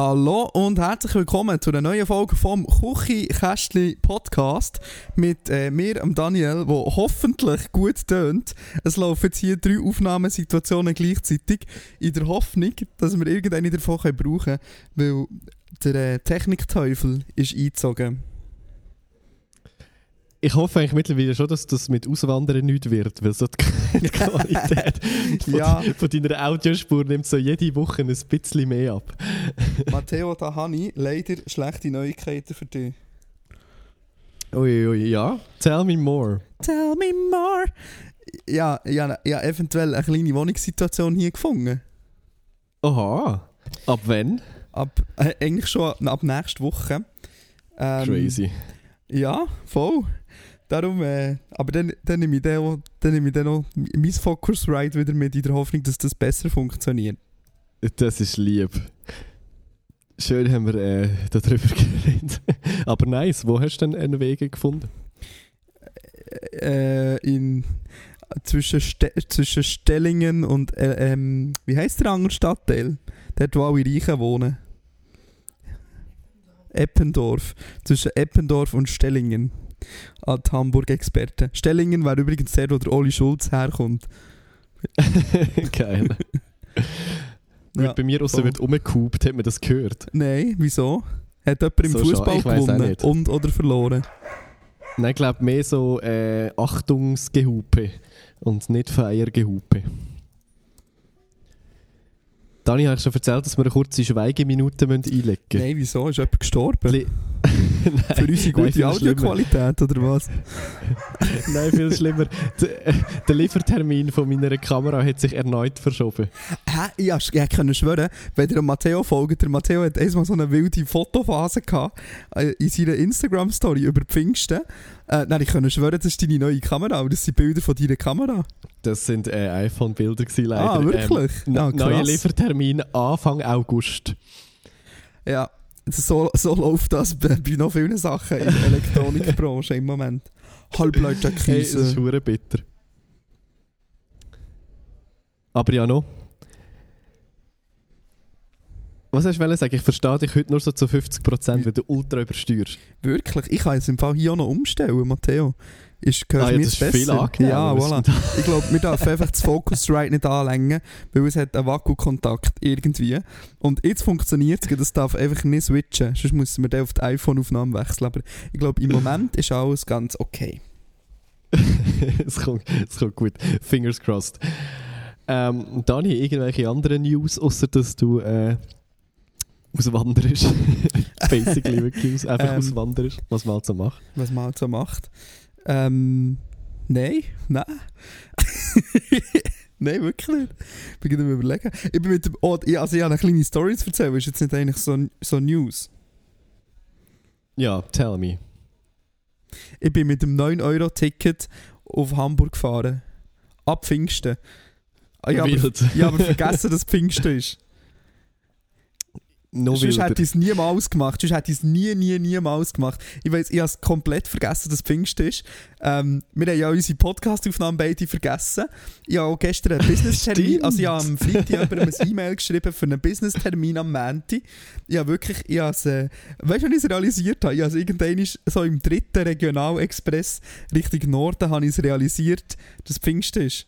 Hallo und herzlich willkommen zu einer neuen Folge vom Küche-Kästli Podcast mit äh, mir, dem Daniel, wo hoffentlich gut tönt. Es laufen jetzt hier drei Aufnahmesituationen gleichzeitig in der Hoffnung, dass wir irgendeine davon brauchen können, weil der äh, Technikteufel ist eingezogen. Ich hoffe eigentlich mittlerweile schon, dass das mit Auswandern nichts wird, weil so die, Qualität von, Ja. von deiner Audiospur nimmt so jede Woche ein bisschen mehr ab. Matteo, da habe ich leider schlechte Neuigkeiten für dich. Ui, ui, ja. Tell me more. Tell me more. Ja, ja, ja, eventuell eine kleine Wohnungssituation hier gefunden. Aha. Ab wann? Ab, äh, eigentlich schon ab nächster Woche. Ähm, Crazy. Ja, voll. Darum, äh, aber dann, dann nehme ich dann, auch- dann nehme ich dann noch mein Focus Ride wieder mit in der Hoffnung, dass das besser funktioniert. Das ist lieb. Schön haben wir äh, darüber geredet. Aber nice, wo hast du denn einen Weg gefunden? Äh, in, zwischen, Ste zwischen Stellingen und, äh, ähm, wie heisst der andere Stadtteil? Dort, wo alle Reichen wohnen. Eppendorf. Zwischen Eppendorf und Stellingen. An die Hamburg-Experten. Stellingen wäre übrigens der, wo der Oli Schulz herkommt. Geil. Ja, Bei mir außer wird umgekupt, hat man das gehört? Nein, wieso? Hat jemand im So Fußball gewonnen und oder verloren? Nein, ich glaube mehr so äh, Achtungsgehupe und nicht Feiergehupe. Dani, habe ich schon erzählt, dass wir eine kurze Schweigeminute einlegen müssen? Nein, wieso? Ist jemand gestorben? Li- Für unsere Nein, gute Audioqualität oder was? Nein, viel schlimmer. Der, Liefertermin von meiner Kamera hat sich erneut verschoben. Hä? Ich hab- ich kann schwören, wenn ihr Matteo folgt, der Matteo hat einmal so eine wilde Fotophase gehabt äh, in seiner Instagram-Story über Pfingsten. Äh, nein, ich kann schwören, das ist deine neue Kamera, aber das sind Bilder von deiner Kamera. Das sind äh, iPhone-Bilder leider. Ah, wirklich? Ähm, Ah, ne- neuer. Liefertermin Anfang August. Ja, so, so läuft das bei, bei noch vielen Sachen in der Elektronikbranche im Moment. Halbleute Hey, das ist bitter. Aber ja noch. Was hast du sagen? Ich verstehe dich heute nur so zu 50%, weil du ultra übersteuerst. Wirklich, ich kann es im Fall hier auch noch umstellen, Matteo. Ist, Ah, ja, das jetzt ist viel besser? angenehmer. Ja, voilà. Ich glaube, wir dürfen einfach das Focusrite nicht anlängen, weil es hat einen Vakuumkontakt irgendwie. Und jetzt funktioniert es, das darf einfach nicht switchen. Sonst müssen wir dann auf die iPhone-Aufnahme wechseln. Aber ich glaube, im Moment ist alles ganz okay. es, kommt, es kommt gut. Fingers crossed. Ähm, Dani, irgendwelche anderen News, außer dass du äh, auswanderst? Basically wirklich aus, einfach Ähm. auswanderst, was man halt so macht. Was man halt so macht. Ähm, nein, nein. nein, wirklich nicht. Ich bin gerade überlegen. Ich bin mit dem, oh, ich- also ich habe eine kleine Story zu erzählen, ist jetzt nicht eigentlich so, so News. Ja, tell me. Ich bin mit dem 9-Euro-Ticket auf Hamburg gefahren. Ab Pfingsten. Ah, ja, aber, Wild. ich habe vergessen, dass Pfingsten ist. Noch Sonst hätte ich es niemals gemacht. Sonst hätte ich es nie, nie, niemals gemacht. Ich weiß, ich habe es komplett vergessen, dass Pfingsten ist. Ähm, wir haben ja unsere Podcast-Aufnahmen beide vergessen. Ich habe auch gestern einen Business-Termin, also ich habe am Freitag jemandem ein E-Mail geschrieben für einen Business-Termin am Montag. Ich habe wirklich, ich habe es, äh, weißt du, wie ich es realisiert habe? Ich habe es irgendwann so im dritten Regionalexpress Richtung Norden habe ich es realisiert, dass Pfingsten ist.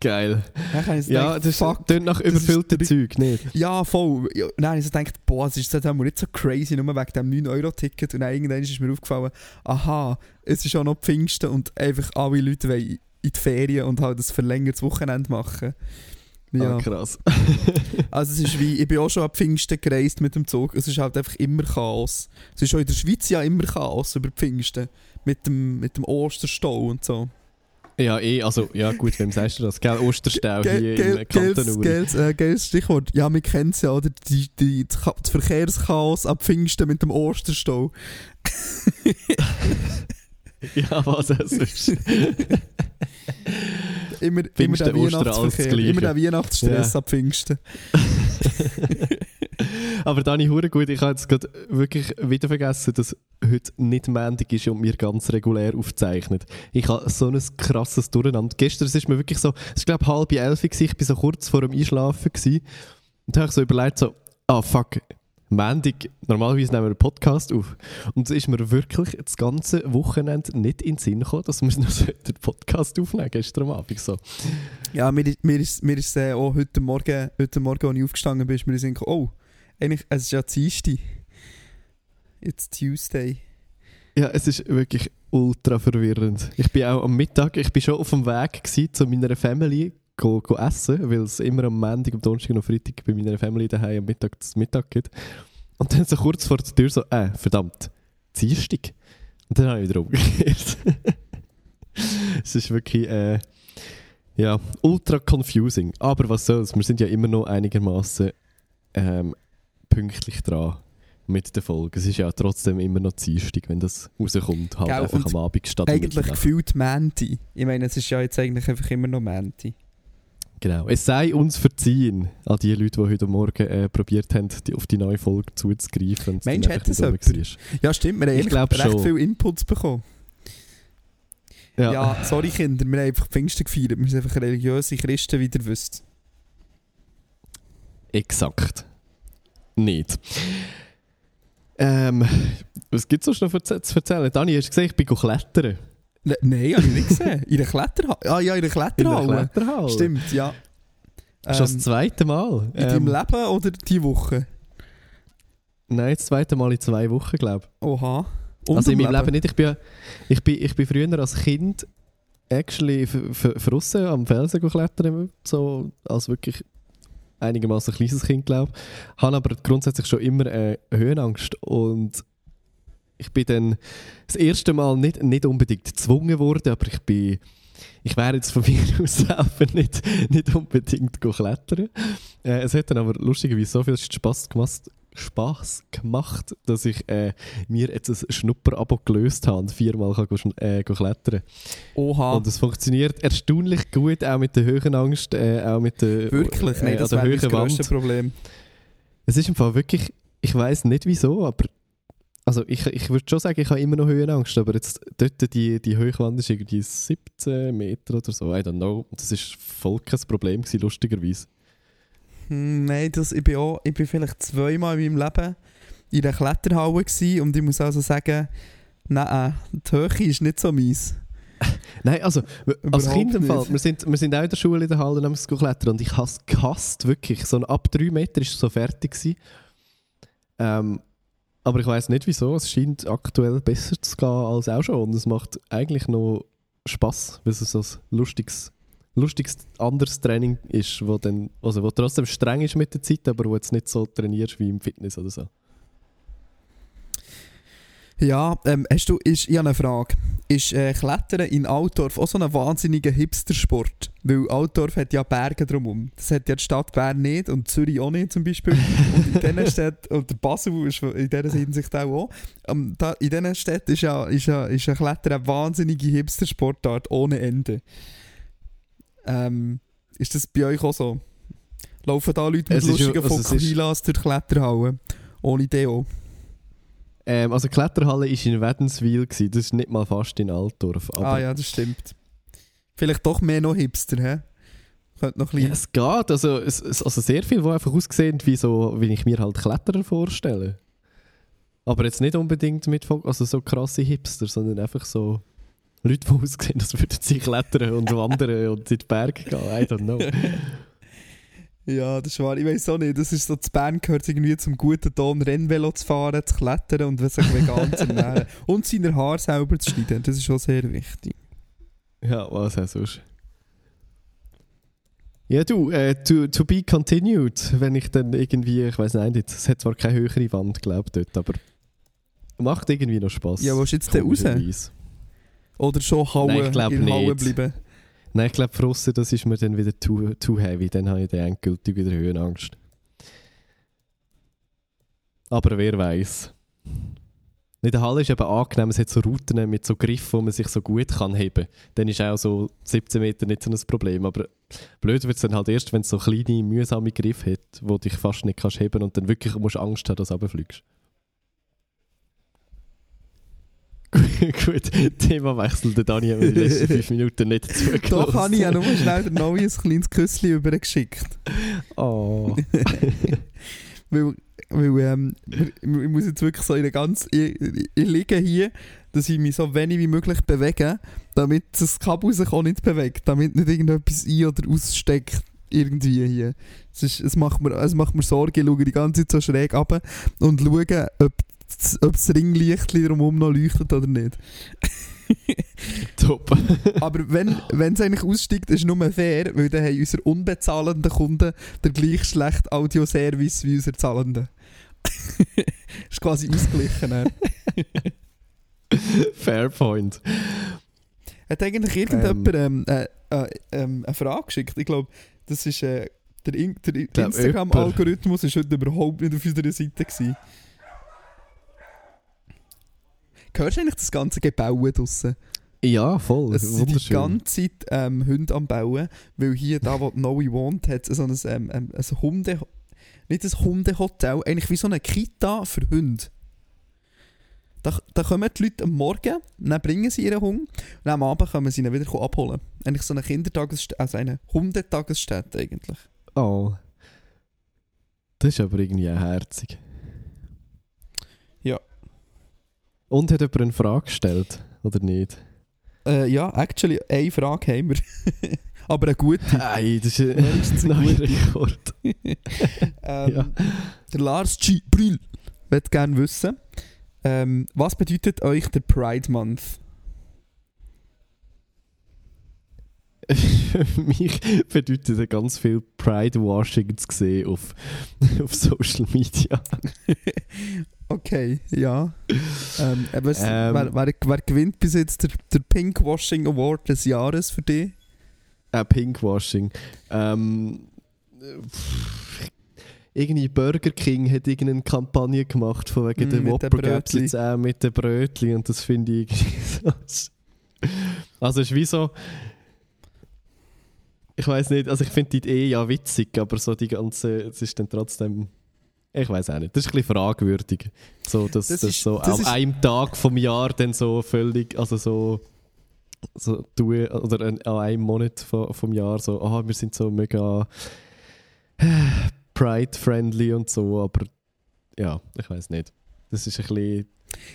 Geil. Dann Ja, gedacht, das klingt nach das der- Zeug, nicht? Ja, voll. Ja, Nein, ich so gedacht, boah, es ist jetzt nicht so crazy, nur wegen dem 9-Euro-Ticket. Und dann irgendwann ist mir aufgefallen, aha, es ist auch noch Pfingsten und einfach alle Leute wollen in die Ferien und halt ein verlängertes Wochenende machen. Ja, Ah, krass. also es ist wie, ich bin auch schon ab Pfingsten gereist mit dem Zug, es ist halt einfach immer Chaos. Es ist auch in der Schweiz ja immer Chaos über Pfingsten. Mit dem, mit dem Osterstau und so. Ja, eh, also, ja gut, wem sagst du das? Gell, Osterstau hier ge- im Kanton geiles, äh, geiles Stichwort. Ja, wir kennen es ja, oder? Die, die, das Verkehrschaos ab Pfingsten mit dem Osterstau. Ja, was auch sonst. Immer, immer der Weihnachtsverkehr, immer der Weihnachtsstress Ja. ab Pfingsten. Aber Dani, hure gut, ich habe jetzt gerade wirklich wieder vergessen, dass heute nicht Montag ist und wir ganz regulär aufzeichnen. Ich habe so ein krasses Durcheinander. Gestern es ist mir wirklich so, es ist glaube halb elf, ich war so kurz vor dem Einschlafen gewesen, und da habe ich so überlegt, so, ah fuck, Montag, normalerweise nehmen wir einen Podcast auf. Und es ist mir wirklich das ganze Wochenende nicht in den Sinn gekommen, dass wir noch den Podcast aufnehmen gestern Abend. So. Ja, mir, ist- mir ist, mir ist äh, auch heute Morgen, heute Morgen, als ich aufgestanden bin, ist mir in oh, eigentlich, es ist ja Dienstag. It's Tuesday. Ja, es ist wirklich ultra verwirrend. Ich bin auch am Mittag, ich bin schon auf dem Weg gewesen, zu meiner Family go, go essen, weil es immer am Montag, am Donnerstag und am Freitag bei meiner Family daheim am Mittag das Mittag gibt. Und dann so kurz vor der Tür so, äh, verdammt, Dienstag. Und dann habe ich wieder umgekehrt. es ist wirklich, äh, ja, ultra confusing. Aber was soll's, wir sind ja immer noch einigermaßen ähm, pünktlich dran mit der Folge. Es ist ja trotzdem immer noch Dienstag, wenn das rauskommt, halt Gell, einfach am Abend statt Eigentlich gefühlt Menti. Ich meine, es ist ja jetzt eigentlich einfach immer noch Menti. Genau. Es sei uns verziehen an die Leute, die heute Morgen äh, probiert haben, die, auf die neue Folge zuzugreifen. es dann hat rum war. Ja, stimmt, wir haben Ich recht schon. viel Inputs bekommen. Ja. Ja. sorry Kinder, wir haben einfach Pfingsten gefeiert. Wir sind einfach religiöse Christen, wie ihr wisst. Exakt. Nicht. Ähm, was gibt es noch zu zu erzählen? Dani, hast du gesehen, ich bin klettern. Ne, Nein, habe ich nicht gesehen. In der Kletterhalle. Ah ja, in der In der Kletterhalle. Kletterhalle. Stimmt, ja. Schon das Ähm, zweite Mal. in deinem Ähm, Leben oder die Woche? nein, das zweite Mal in zwei Wochen, glaube ich. Oha. Und also in meinem Leben nicht. Ich bin, ich bin, ich bin früher als Kind actually draussen am Felsen klettern, so als wirklich einigermaßen kleines Kind, glaube ich. Habe aber grundsätzlich schon immer äh, Höhenangst und ich bin dann das erste Mal nicht, nicht unbedingt gezwungen worden, aber ich bin ich wäre jetzt von mir aus selber nicht, nicht unbedingt klettern. Äh, es hat dann aber lustigerweise so viel Spaß gemacht, Spaß gemacht, dass ich äh, mir jetzt ein Schnupperabo gelöst habe und viermal kann go, äh, go klettern. Oha. Und es funktioniert erstaunlich gut, auch mit der Höhenangst, äh, auch mit der, Wirklich? äh, Nein, das wäre Wand. grösstes Problem. Es ist im Fall wirklich, ich weiß nicht wieso, aber also ich, ich würde schon sagen, ich habe immer noch Höhenangst, aber jetzt dort die, die Höchwand ist irgendwie 17 Meter oder so, I don't know. Das ist voll kein Problem gewesen, lustigerweise. Hm, Nein, das, ich, bin auch, ich bin vielleicht zweimal in meinem Leben in der Kletterhalle gewesen und ich muss also sagen, nein, die Höhe ist nicht so mies. Nein, also als Kind im Fall, wir sind, wir sind auch in der Schule in der Halle es klettern und ich habe es gehasst, wirklich. So ab 3 Meter ist es so fertig gewesen. Ähm, aber ich weiß nicht wieso, es scheint aktuell besser zu gehen als auch schon und es macht eigentlich noch Spaß, weil es so ein lustiges, lustiges anderes Training ist, wo, dann, also wo trotzdem streng ist mit der Zeit, aber wo jetzt nicht so trainierst wie im Fitness oder so. Ja, ähm, hast du, ist, ich habe eine Frage. Ist äh, Klettern in Altdorf auch so ein wahnsinniger Hipstersport? Weil Altdorf hat ja Berge drumherum. Das hat ja die Stadt Bern nicht und Zürich auch nicht zum Beispiel. und in diesen Städten, und Basel ist in dieser Hinsicht auch. auch. Ähm, da, in diesen Städten ist ja, ist ja, ist ja Klettern eine wahnsinnige Hipstersportart ohne Ende. Ähm, ist das bei euch auch so? Laufen da Leute mit Es lustigen also Fokuhilas durch die Kletterhalle? Ohne Deo? Ähm, also Kletterhalle war in Wädenswil, das ist nicht mal fast in Altdorf. Aber ah ja, das stimmt. Vielleicht doch mehr noch Hipster, hä? Könnte noch ein Ja, es geht. Also, es, also sehr viel, die einfach aussehen, wie, so, wie ich mir halt Kletterer vorstelle. Aber jetzt nicht unbedingt mit also so krasse Hipster, sondern einfach so Leute, die aussehen, als würden sie klettern und wandern und in die Berge gehen. I don't know. Ja, das ist wahr. Ich weiß auch nicht. Das ist so, zu Bern gehört irgendwie zum guten Ton, Rennvelo zu fahren, zu klettern und sich vegan zu ernähren. Und seine Haare selber zu schneiden. Das ist schon sehr wichtig. ja, was auch sonst. Ja, du, äh, to, to be continued, wenn ich dann irgendwie, ich weiß nicht, es hat zwar keine höhere Wand, glaube ich, dort, aber macht irgendwie noch Spaß. Ja, willst du jetzt denn raus? Oder schon hauen, Nein, ich in Hauen nicht. bleiben. Nein, ich glaube, Frossen, das ist mir dann wieder too, too heavy. Dann habe ich dann endgültig wieder Höhenangst. Aber wer weiß. In der Halle ist eben angenehm, es hat so Routen mit so Griffen, wo man sich so gut kann heben kann. Dann ist auch so 17 Meter nicht so ein Problem. Aber blöd wird es dann halt erst, wenn es so kleine, mühsame Griffe hat, wo dich fast nicht kannst heben und dann wirklich musst Angst haben, dass du runterfliegst. Gut, Themawechsel. Der Dani hat mir die letzten 5 Minuten nicht zugelassen. Doch habe ich ja nur schnell der ein kleines Küsschen übergeschickt. Oh. Weil, weil ähm, ich muss jetzt wirklich so in der ganz... Ich, ich, ich liege hier, dass ich mich so wenig wie möglich bewege, damit das Kabel sich auch nicht bewegt, damit nicht irgendetwas ein- oder aussteckt irgendwie hier. Es, ist, es, macht mir, es macht mir Sorge, ich schaue die ganze Zeit so schräg ab und schaue, ob, ob das Ringlicht drumherum noch leuchtet oder nicht. Top. Aber wenn es eigentlich aussteigt, ist es nur fair, weil dann haben unsere unbezahlenden Kunden den gleich schlechten Audioservice wie unsere zahlenden. ist quasi ausgeglichen. Fair point. Hat eigentlich irgendjemand ähm, äh, äh, ähm, eine Frage geschickt? Ich glaube, das ist äh, der, In der Instagram-Algorithmus ist heute überhaupt nicht auf unserer Seite gewesen. Hörst du eigentlich das ganze Gebaue draussen? Ja, voll. Es sind die ganze Zeit ähm, Hunde am Bauen, weil hier, da wo Noe wohnt, hat so ein, ähm, ähm, ein Hunde... Nicht ein Hundehotel, eigentlich wie so eine Kita für Hunde. Da, da kommen die Leute am Morgen, dann bringen sie ihren Hund und am Abend können sie ihn wieder abholen. Eigentlich so eine Kindertagesstätte, also eine Hundetagesstätte eigentlich. Oh. Das ist aber irgendwie herzig. Ja. Und hat jemand eine Frage gestellt? Oder nicht? Äh, ja, actually, eine Frage haben wir. Aber eine gute. Nein, das ist ein neuer. Rekord. Ähm, Ja. Der Lars G. Brühl wird gerne wissen, ähm, was bedeutet euch der Pride Month? Für mich bedeutet es ganz viel Pride-Washing zu sehen auf, auf Social Media. Okay, ja. ähm, äh, was, Ähm. wer, wer, wer gewinnt bis jetzt der, der Pinkwashing Award des Jahres für dich? Äh, Pinkwashing. Ähm, pff, irgendwie Burger King hat irgendeine Kampagne gemacht von wegen Mm, der mit den Whopper gibt's Brötli. jetzt auch mit den Brötchen und das finde ich irgendwie so. Also es ist wie so. Ich weiß nicht, also ich finde die Idee ja witzig, aber so die ganze, es ist dann trotzdem. Ich weiß auch nicht. Das ist ein bisschen fragwürdig. So, dass Das das, ist- so das an einem Tag vom Jahr dann so völlig, also so so tun, oder an, einem Monat vom, vom Jahr so, ah, wir sind so mega Pride-friendly und so, aber ja, ich weiß nicht. Das ist ein bisschen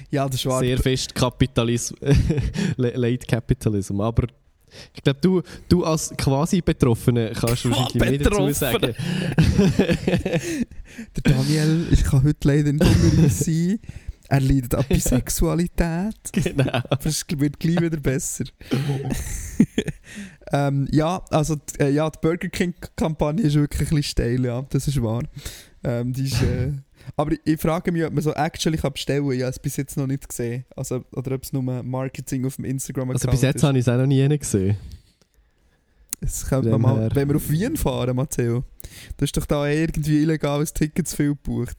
Ja, das war sehr fest Kapitalismus, Late Capitalism, aber ich glaube, du, du als quasi Betroffene kannst wahrscheinlich mehr dazu sagen. Der Daniel, ich kann heute leider nicht uns sein. Er leidet an Bisexualität. genau. Aber es wird gleich wieder besser. ähm, ja, also äh, ja, die Burger King-Kampagne ist wirklich ein bisschen steil, ja, das ist wahr. Ähm, die ist, äh, aber ich, frage mich, ob man so actually kann bestellen kann. Ich habe es bis jetzt noch nicht gesehen. Also, oder ob es nur Marketing auf dem Instagram-Account Also bis jetzt ist. habe ich es auch noch nie gesehen. Das könnte man mal, wenn wir auf Wien fahren, Matteo, du hast doch da irgendwie illegales Ticket zu viel gebucht.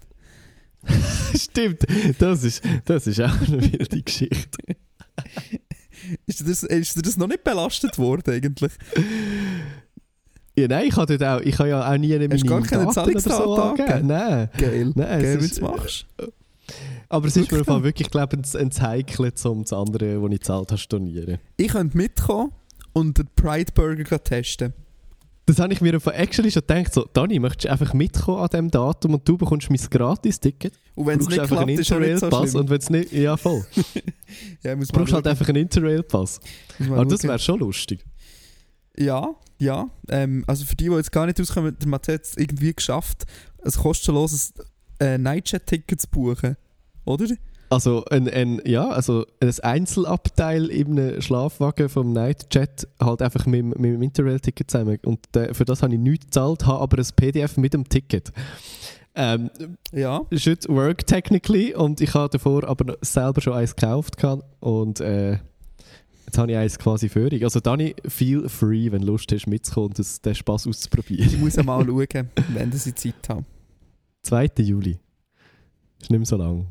Stimmt, das ist, das ist auch eine wilde Geschichte. Ist dir das, ist dir das noch nicht belastet worden eigentlich? Ja, nein, ich habe auch, ich habe ja auch nie meine Hast du gar keine Daten oder so angegeben. Nein. Geil. Nein, Geil, ist- du es machst. Aber es ist mir Fall wirklich, glaube ich, ein Zeichen, um das andere, das ich gezahlt habe, zu stornieren. Ich könnte mitkommen und den Pride Burger testen. Das habe ich mir von actually schon gedacht, so, Dani, möchtest du einfach mitkommen an diesem Datum und du bekommst mein Gratis-Ticket? Und wenn es nicht klappt, einen ist es nicht so Interrail-Pass schlimm. und wenn es nicht, ja voll. Ja, muss Du brauchst halt einfach einen Interrail-Pass. Aber das wäre schon lustig. Ja, ja. Ähm, also für die, die jetzt gar nicht rauskommen, der Mathe hat es irgendwie geschafft, ein kostenloses äh, Nightchat-Ticket zu buchen. Oder? Also ein, ein, ja, also ein Einzelabteil in einem Schlafwagen vom Nightjet halt einfach mit, dem- mit dem Interrail-Ticket zusammen. Und äh, für das habe ich nichts gezahlt, habe aber ein PDF mit dem Ticket. Ähm, Ja. should work technically und ich habe davor aber selber schon eins gekauft und äh, jetzt habe ich eins quasi dich. Also Dani, feel free, wenn du Lust hast mitzukommen und das, den Spass auszuprobieren. Ich muss ja mal schauen, wenn sie Zeit haben. 2. Juli. Ist nicht mehr so lang.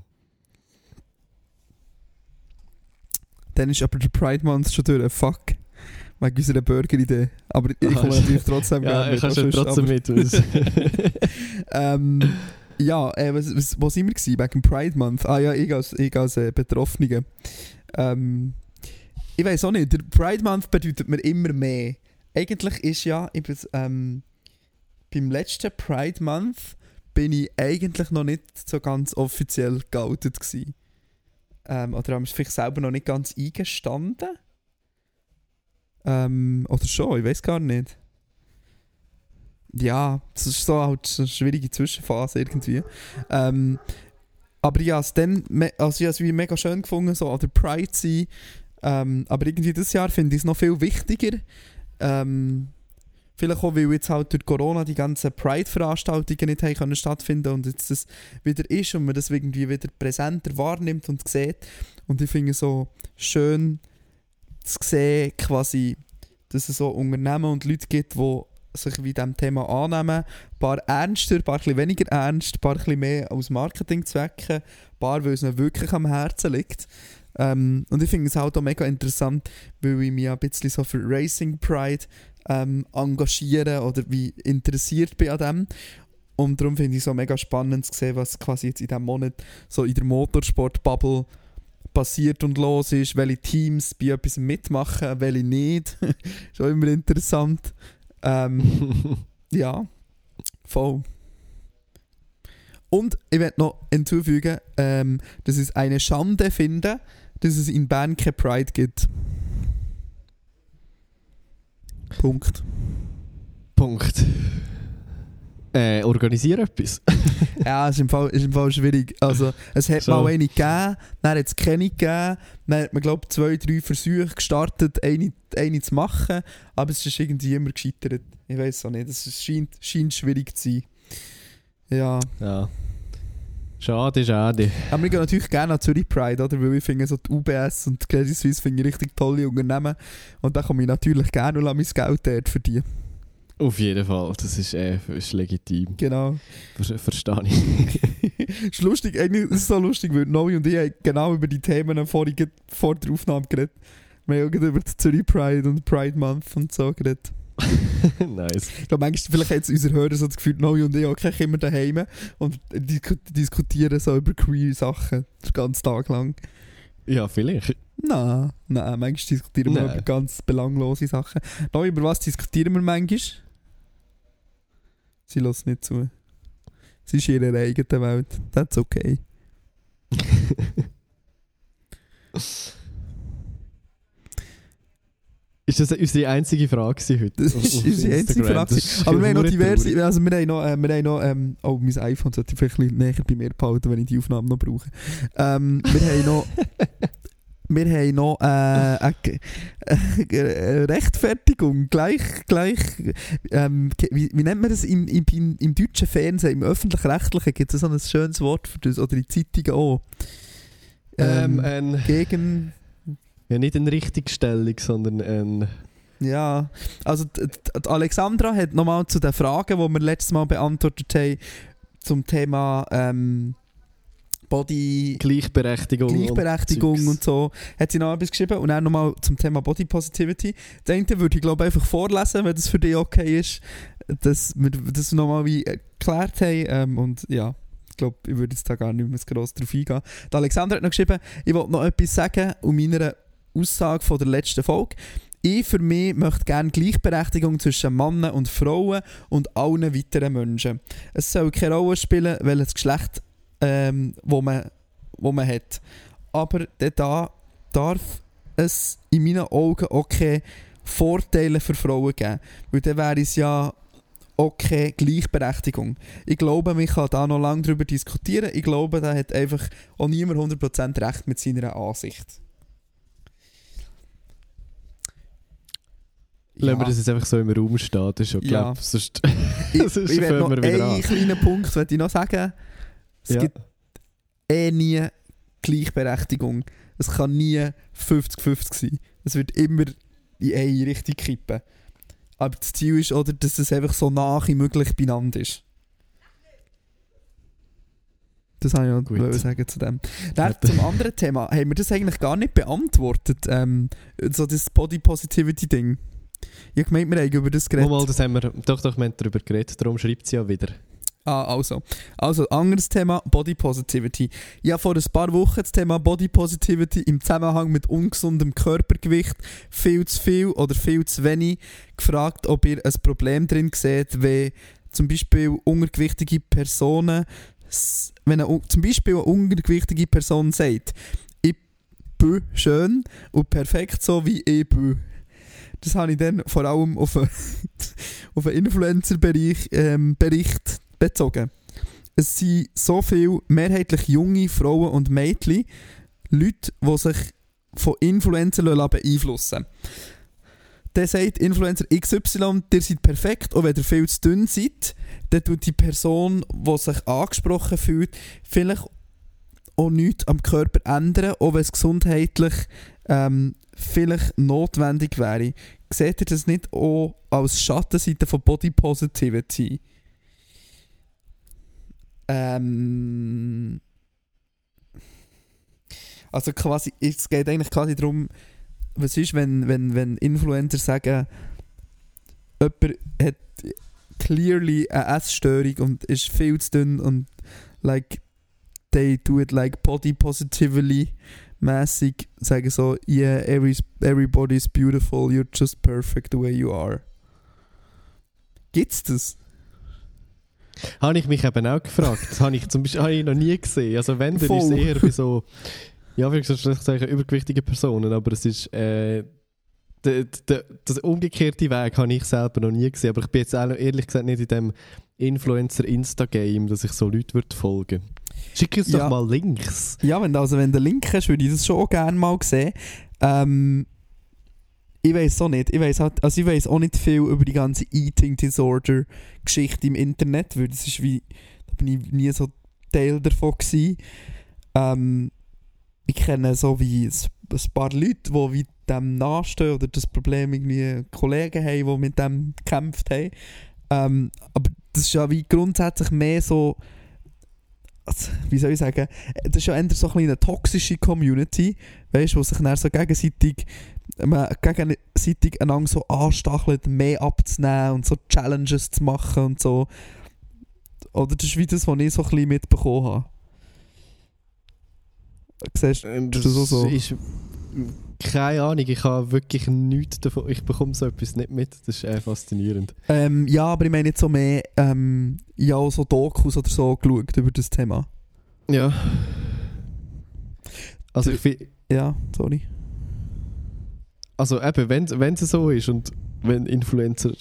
Dann ist aber der Pride Month schon durch. Fuck. Wegen unserer Burger-Idee. Aber ich Aha, komme natürlich trotzdem Ja, ich mit, schon was sonst, trotzdem mit. ähm, ja, äh, was, was, wo sind wir gewesen? Wegen Pride Month? Ah ja, ich als, ich als äh, Betroffener. Ähm, ich weiß auch nicht, der Pride Month bedeutet mir immer mehr. Eigentlich ist ja, ich bin, ähm, beim letzten Pride Month bin ich eigentlich noch nicht so ganz offiziell geoutet gewesen. Ähm, oder haben es vielleicht selber noch nicht ganz eingestanden? Ähm, oder schon, ich weiß gar nicht ja, das ist so halt eine schwierige Zwischenphase irgendwie. Ähm, aber ja, es dann, also ich habe es wie mega schön gefunden, so an der Pride sein. Ähm, aber irgendwie dieses Jahr finde ich es noch viel wichtiger. Ähm, vielleicht auch, weil jetzt halt durch Corona die ganzen Pride-Veranstaltungen nicht haben können stattfinden und jetzt das wieder ist und man das irgendwie wieder präsenter wahrnimmt und sieht. Und ich finde es so schön zu sehen, quasi, dass es so Unternehmen und Leute gibt, die sich wie diesem Thema annehmen. Ein paar ernster, ein paar weniger ernst, ein paar mehr aus Marketingzwecken, ein paar, weil es ihnen wirklich am Herzen liegt. Ähm, und ich finde es halt auch mega interessant, weil ich mich ein bisschen so für Racing Pride ähm, engagiere oder wie interessiert bin an dem. Und darum finde ich es so mega spannend zu sehen, was quasi jetzt in diesem Monat so in der Motorsport-Bubble passiert und los ist, welche Teams bei etwas mitmachen, welche nicht. ist auch immer interessant. Ähm, ja, voll. Und ich werde noch hinzufügen, ähm, dass ich es eine Schande finde, dass es in Bern keine Pride gibt. Punkt. Punkt. Äh, organisiere etwas. Ja, ist im Fall, ist im Fall schwierig. Also, es hat So. mal eine gegeben, dann hat es keine gegeben, dann hat man, glaube ich, zwei, drei Versuche gestartet, eine, eine zu machen, aber es ist irgendwie immer gescheitert. Ich weiß auch nicht, es scheint, scheint schwierig zu sein. Ja. Ja. Schade, schade. Aber wir gehen natürlich gerne an Zürich Pride, oder? Weil ich finde, so die UBS und die Credit Suisse finde ich richtig tolle Unternehmen. Und da komme ich natürlich gerne und lasse mein Geld dort verdienen. Auf jeden Fall, das ist, äh, ist legitim. Genau. Ver verstehe ich. ist lustig, eigentlich ist so lustig, weil Noe und ich haben genau über die Themen gerade vor der Aufnahme geredet. Wir haben über die Zürich Pride und Pride Month und so geredet. nice. Glaube, manchmal, vielleicht hat unsere Hörer so das Gefühl, Noe und ich hocken immer daheim und dis diskutieren so über queer Sachen den ganzen Tag lang. Ja, vielleicht. Nein, nein, manchmal diskutieren wir über ganz belanglose Sachen. Noe, über was diskutieren wir manchmal? Sie lässt nicht zu. Sie ist in ihrer eigenen Welt. That's okay. Ist das unsere einzige Frage heute? Das ist unsere einzige? Frage. Aber wir haben noch diverse. Also wir haben noch, äh, wir haben noch ähm, oh, mein iPhone sollte ich vielleicht ein näher bei mir behalten, wenn ich die Aufnahme noch brauche. Ähm, wir haben noch. Wir haben noch äh, eine Rechtfertigung. Gleich, gleich ähm, wie, wie nennt man das im, im, im, deutschen Fernsehen, im öffentlich-rechtlichen gibt es so ein schönes Wort für das, oder in Zeitungen auch. Ähm, Ähm, ein, gegen ja, nicht eine Richtigstellung, sondern ein. Ja, also d- d- die Alexandra hat nochmal zu den Fragen, die wir letztes Mal beantwortet haben, zum Thema ähm, Body Gleichberechtigung. Gleichberechtigung Zeugs. und, so, hat sie noch etwas geschrieben und dann nochmal zum Thema Body Positivity. Das eine würde ich glaube einfach vorlesen, wenn das für dich okay ist, dass wir das nochmal wie erklärt haben ähm, und ja. Ich glaube, ich würde jetzt da gar nicht mehr so gross drauf eingehen. Die Alexandra hat noch geschrieben, ich wollte noch etwas sagen um meiner Aussage von der letzten Folge. Ich für mich möchte gerne Gleichberechtigung zwischen Männern und Frauen und allen weiteren Menschen. Es soll keine Rolle spielen, welches Geschlecht ähm, wo, man, wo man hat. Aber da darf es in meinen Augen auch keine Vorteile für Frauen geben. Weil dann wäre es ja okay Gleichberechtigung. Ich glaube, man kann da noch lange darüber diskutieren. Ich glaube, da hat einfach auch niemand 100% recht mit seiner Ansicht. Lassen wir das jetzt einfach so im Raum stehen. Das ist schon, Ja. glaub, sonst, Ich, sonst ich noch wir wieder einen an. kleinen Punkt möchte ich noch sagen. Es Ja. gibt eh nie Gleichberechtigung. Es kann nie 50-50 sein. Es wird immer in eine Richtung kippen. Aber das Ziel ist, oder, dass es einfach so nah wie möglich beieinander ist. Das habe ich noch sagen zu dem. Dann Ja. zum anderen Thema. Haben wir das eigentlich gar nicht beantwortet? Ähm, so das Body Positivity Ding. Ich gemeint, wir haben über das geredet. Mal, das haben wir, doch, doch, wir haben darüber geredet, darum schreibt sie ja wieder. Ah, also. Also, anderes Thema, Body Positivity. Ich habe vor ein paar Wochen das Thema Body Positivity im Zusammenhang mit ungesundem Körpergewicht viel zu viel oder viel zu wenig gefragt, ob ihr ein Problem drin seht, wenn zum Beispiel untergewichtige Personen, wenn eine, zum Beispiel eine untergewichtige Person sagt, ich bin schön und perfekt so wie ich bin. Das habe ich dann vor allem auf einen, einen Influencer-Bereich ähm, Bericht bezogen. Es sind so viele mehrheitlich junge Frauen und Mädchen, Leute, die sich von Influencern lassen beeinflussen Dann sagt Influencer XY, ihr seid perfekt, auch wenn ihr viel zu dünn seid, dann tut die Person, die sich angesprochen fühlt, vielleicht auch nichts am Körper ändern, auch wenn es gesundheitlich ähm, vielleicht notwendig wäre. Seht ihr das nicht auch als Schattenseite von Body Positivity? Ähm. Also quasi, es geht eigentlich quasi darum, was ist, wenn, wenn, wenn Influencer sagen, jemand hat clearly eine Essstörung und ist viel zu dünn und like they do it like body positively mäßig sagen so yeah every, everybody is beautiful you're just perfect the way you are gibt's das Habe ich mich eben auch gefragt. Das habe ich zum Beispiel ich noch nie gesehen. Also wenn, dann ist es eher bei so, ja, wie ich sagen, übergewichtige Personen, aber es ist, äh, der, der, das umgekehrte Weg habe ich selber noch nie gesehen. Aber ich bin jetzt auch ehrlich gesagt nicht in dem Influencer-Insta-Game, dass ich so Leute würde folgen Schick uns Ja. doch mal Links. Ja, wenn, du- also wenn du Link hast, würde ich das schon auch gerne mal sehen. Ähm, ich weiß auch nicht. Ich weiß halt, also ich weiß auch nicht viel über die ganze Eating Disorder Geschichte im Internet, weil das ist wie, da bin ich nie so Teil davon gewesen. Ähm, ich kenne so wie ein, ein paar Leute, die wie dem nachstehen oder das Problem irgendwie Kollegen haben, die mit dem gekämpft haben. Ähm, aber das ist ja wie grundsätzlich mehr so, also, wie soll ich sagen, das ist ja eher so ein eine toxische Community, weißt du, wo sich dann so gegenseitig, man gegenseitig einander so anstachelt, mehr abzunehmen und so Challenges zu machen und so. Oder das ist wie das, was ich so ein bisschen mitbekommen habe. Siehst du Ähm, das auch so? ist keine Ahnung, ich habe wirklich nichts davon. Ich bekomme so etwas nicht mit. Das ist äh, faszinierend. Ähm, ja, aber ich meine jetzt so mehr, ähm, ja, so Dokus oder so geschaut über das Thema. Ja. Also ich find, Ja, sorry. also eben, wenn es so ist und wenn Influencer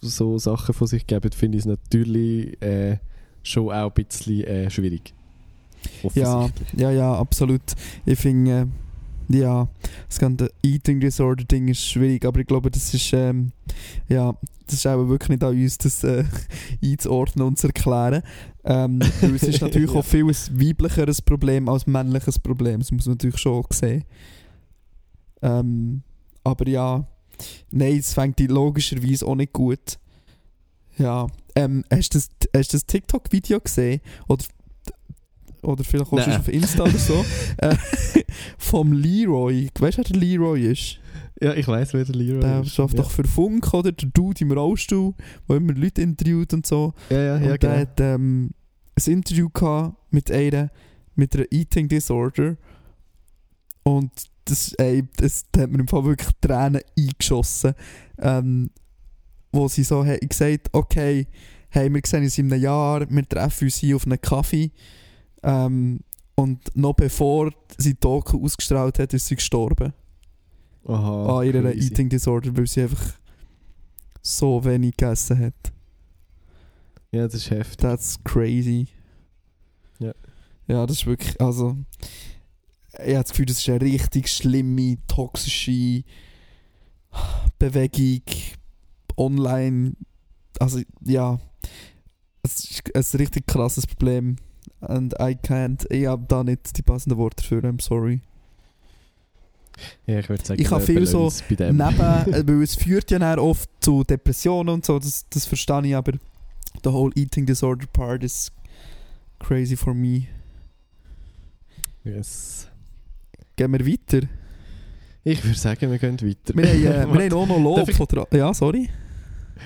so Sachen von sich geben, finde ich es natürlich äh, schon auch ein bisschen äh, schwierig. Ja, ja, ja, absolut. Ich finde, äh, ja, das ganze Eating Disorder Ding ist schwierig, aber ich glaube, das ist, ähm, ja, das ist auch wirklich nicht an uns, das äh, einzuordnen und zu erklären. Ähm, es ist natürlich Ja. auch viel ein weiblicheres Problem als ein männliches Problem, das muss man natürlich schon sehen. Ähm, aber ja, nein, es fängt die logischerweise auch nicht gut. Ja, ähm, hast du das, hast du das TikTok-Video gesehen? Oder, oder vielleicht schon Nein. auf Insta oder so? äh, vom Leroy. Weißt du, wer der Leroy ist? ja, ich weiß, wer der Leroy Der ist. schafft ja. doch für Funk, oder? Der Dude im Rollstuhl, der immer Leute interviewt und so. Ja, ja, ja, und der genau. hat ähm, ein Interview gehabt mit einer mit einer Eating Disorder. Und das, ey, das, da hat mir im Fall wirklich Tränen eingeschossen. Ähm, wo sie so hat gesagt okay, hey, wir sehen uns in einem Jahr, wir treffen uns hier auf einen Kaffee. Ähm, und noch bevor sie Doku ausgestrahlt hat, ist sie gestorben. Aha, an ihrer crazy. Eating Disorder, weil sie einfach so wenig gegessen hat. Ja, das ist heftig. That's crazy. Ja. Ja, das ist wirklich, also ich habe das Gefühl, das ist eine richtig schlimme, toxische Bewegung online. Also ja, es ist ein richtig krasses Problem. And I can't, ich habe da nicht die passenden Worte dafür, I'm sorry. Ja, ich würde sagen, Ich habe viel so. Neben, äh, weil es führt ja dann oft zu Depressionen und so, das, das verstehe ich, aber the whole eating disorder part is crazy for me. Yes. Gehen wir weiter. Ich würde sagen, wir gehen weiter. Wir haben, äh, wir haben auch noch Lob. Ja, sorry.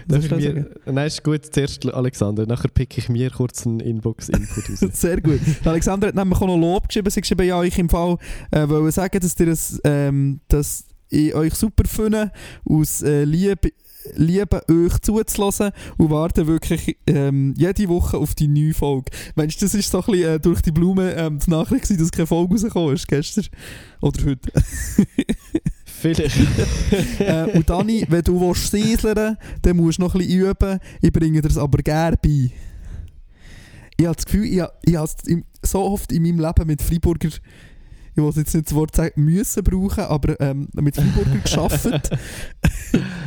Darf ich sagen? mir, nein, ist gut. Zuerst Alexander, nachher picke ich mir kurz einen Inbox-Input raus. Sehr gut. Der Alexander hat nämlich auch noch Lob geschrieben. Sie geschrieben, ja, ich im Fall äh, wollte sagen, dass, ihr das, ähm, dass ich euch super finde, aus äh, Liebe, Liebe euch zuzulassen und warte wirklich ähm, jede Woche auf die neue Folge. Meinst du, das ist so ein bisschen äh, durch die Blume ähm, die Nachricht gewesen, dass keine Folge rausgekommen ist gestern oder heute? Vielleicht. äh, und Dani, wenn du willst sieseln dann musst du noch ein bisschen üben. Ich bringe dir das aber gerne bei. Ich habe das Gefühl, ich, ha- ich habe es so oft in meinem Leben mit Freiburger, ich will jetzt nicht das Wort sagen, müssen brauchen, aber ähm, mit Freiburger geschafft.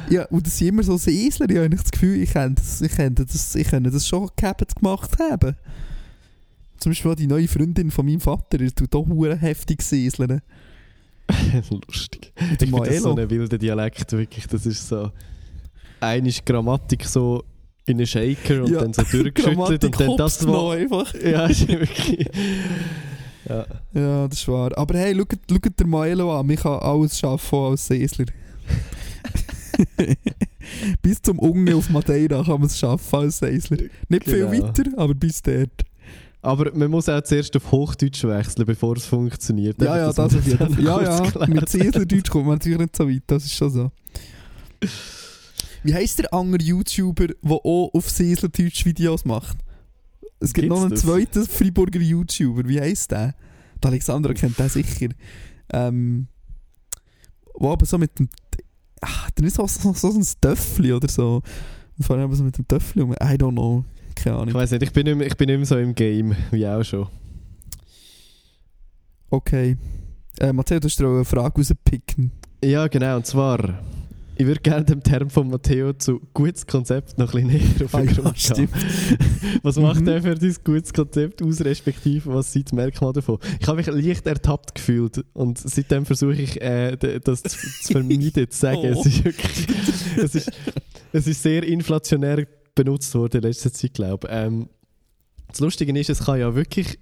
ja, und das sind immer so Siesler. Ich habe das Gefühl, ich könnte das, ich könnte das, ich könnte das schon gehabt gemacht haben. Zum Beispiel die neue Freundin von meinem Vater, die tut auch heftig sieseln. Lustig. Ich finde das so ein wilder Dialekt, wirklich. Das ist so. Eine ist Grammatik so in einen Shaker und Ja, dann so durchgeschüttelt und dann das noch einfach. Ja, ist wirklich. Ja. Ja, das ist wahr. Aber hey, schaut, der Maelo an. Man kann alles schaffen als Seesler. bis zum Unge auf Madeira kann man es schaffen als Seesler. Nicht viel Genau. weiter, aber bis dort. Aber man muss auch zuerst auf Hochdeutsch wechseln, bevor es funktioniert. Ja, ja, das jeden Fall. Ja, ja, klären. mit Seeslerdeutsch kommt man natürlich nicht so weit. Das ist schon so. Wie heisst der andere YouTuber, der auch auf Seeslerdeutsch Videos macht? Es gibt Gibt's noch einen das? zweiten Freiburger YouTuber. Wie heisst der? Der Alexander kennt den sicher. Ähm, wo aber so mit dem. Ach, der ist so, so, so ein Töffli oder so. Und vor allem aber so mit dem Töffli um. I don't know. Keine Ich Ahnung. weiß nicht, ich bin, nicht mehr, ich bin nicht mehr so im Game, wie auch schon. Okay. Äh, Matteo, du hast dir auch eine Frage rauspicken. Ja, genau, und zwar. Ich würde gerne dem Term von Matteo zu gutes Konzept noch ein bisschen näher auf Ah, den ja, Grund gehen. stimmt. Was macht Mhm. er für dein gutes Konzept aus, respektive was sind die Merkmale davon? Ich habe mich leicht ertappt gefühlt und seitdem versuche ich, äh, das zu, zu vermeiden, zu sagen. Oh. Es, ist wirklich, es, ist, es ist sehr inflationär benutzt worden in letzter Zeit, glaube ich. Ähm, das Lustige ist, es kann ja wirklich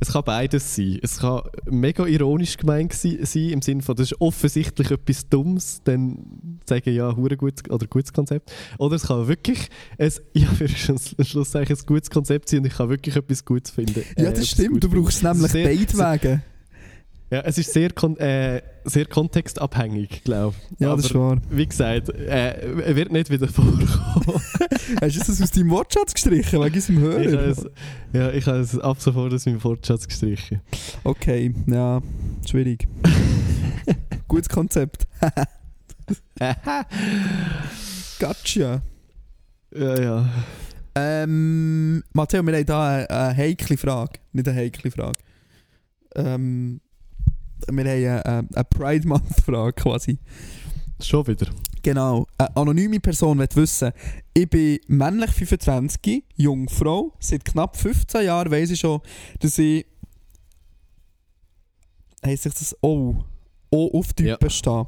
es kann beides sein. Es kann mega ironisch gemeint sein, im Sinne von, das ist offensichtlich etwas Dummes, dann sagen ja, hure gut oder gutes Konzept. Oder es kann wirklich, es, ja, für am Schluss ein gutes Konzept sein und ich kann wirklich etwas Gutes finden. Ja, äh, das etwas stimmt. Du brauchst Es nämlich beide Wege. Ja, es ist sehr, äh, sehr kontextabhängig, glaube ich. Ja, das ist wahr. Wie gesagt, äh, er wird nicht wieder vorkommen. Hast du das aus deinem Wortschatz gestrichen, wegen unserem ich Hörer? es, ja, ich habe es ab sofort aus meinem Wortschatz gestrichen. Okay, ja, schwierig. Gutes Konzept. Gotcha. ja, ja. Ähm, Matteo, wir haben hier eine, eine heikle Frage. Nicht eine heikle Frage. Ähm, wir haben eine, eine Pride Month Frage quasi. Schon wieder. Genau. Eine anonyme Person will wissen, ich bin männlich 25, Jungfrau. Seit knapp 15 Jahren weiss ich schon, dass ich. Heißt sich das O? O auf Typen Ja. stehen.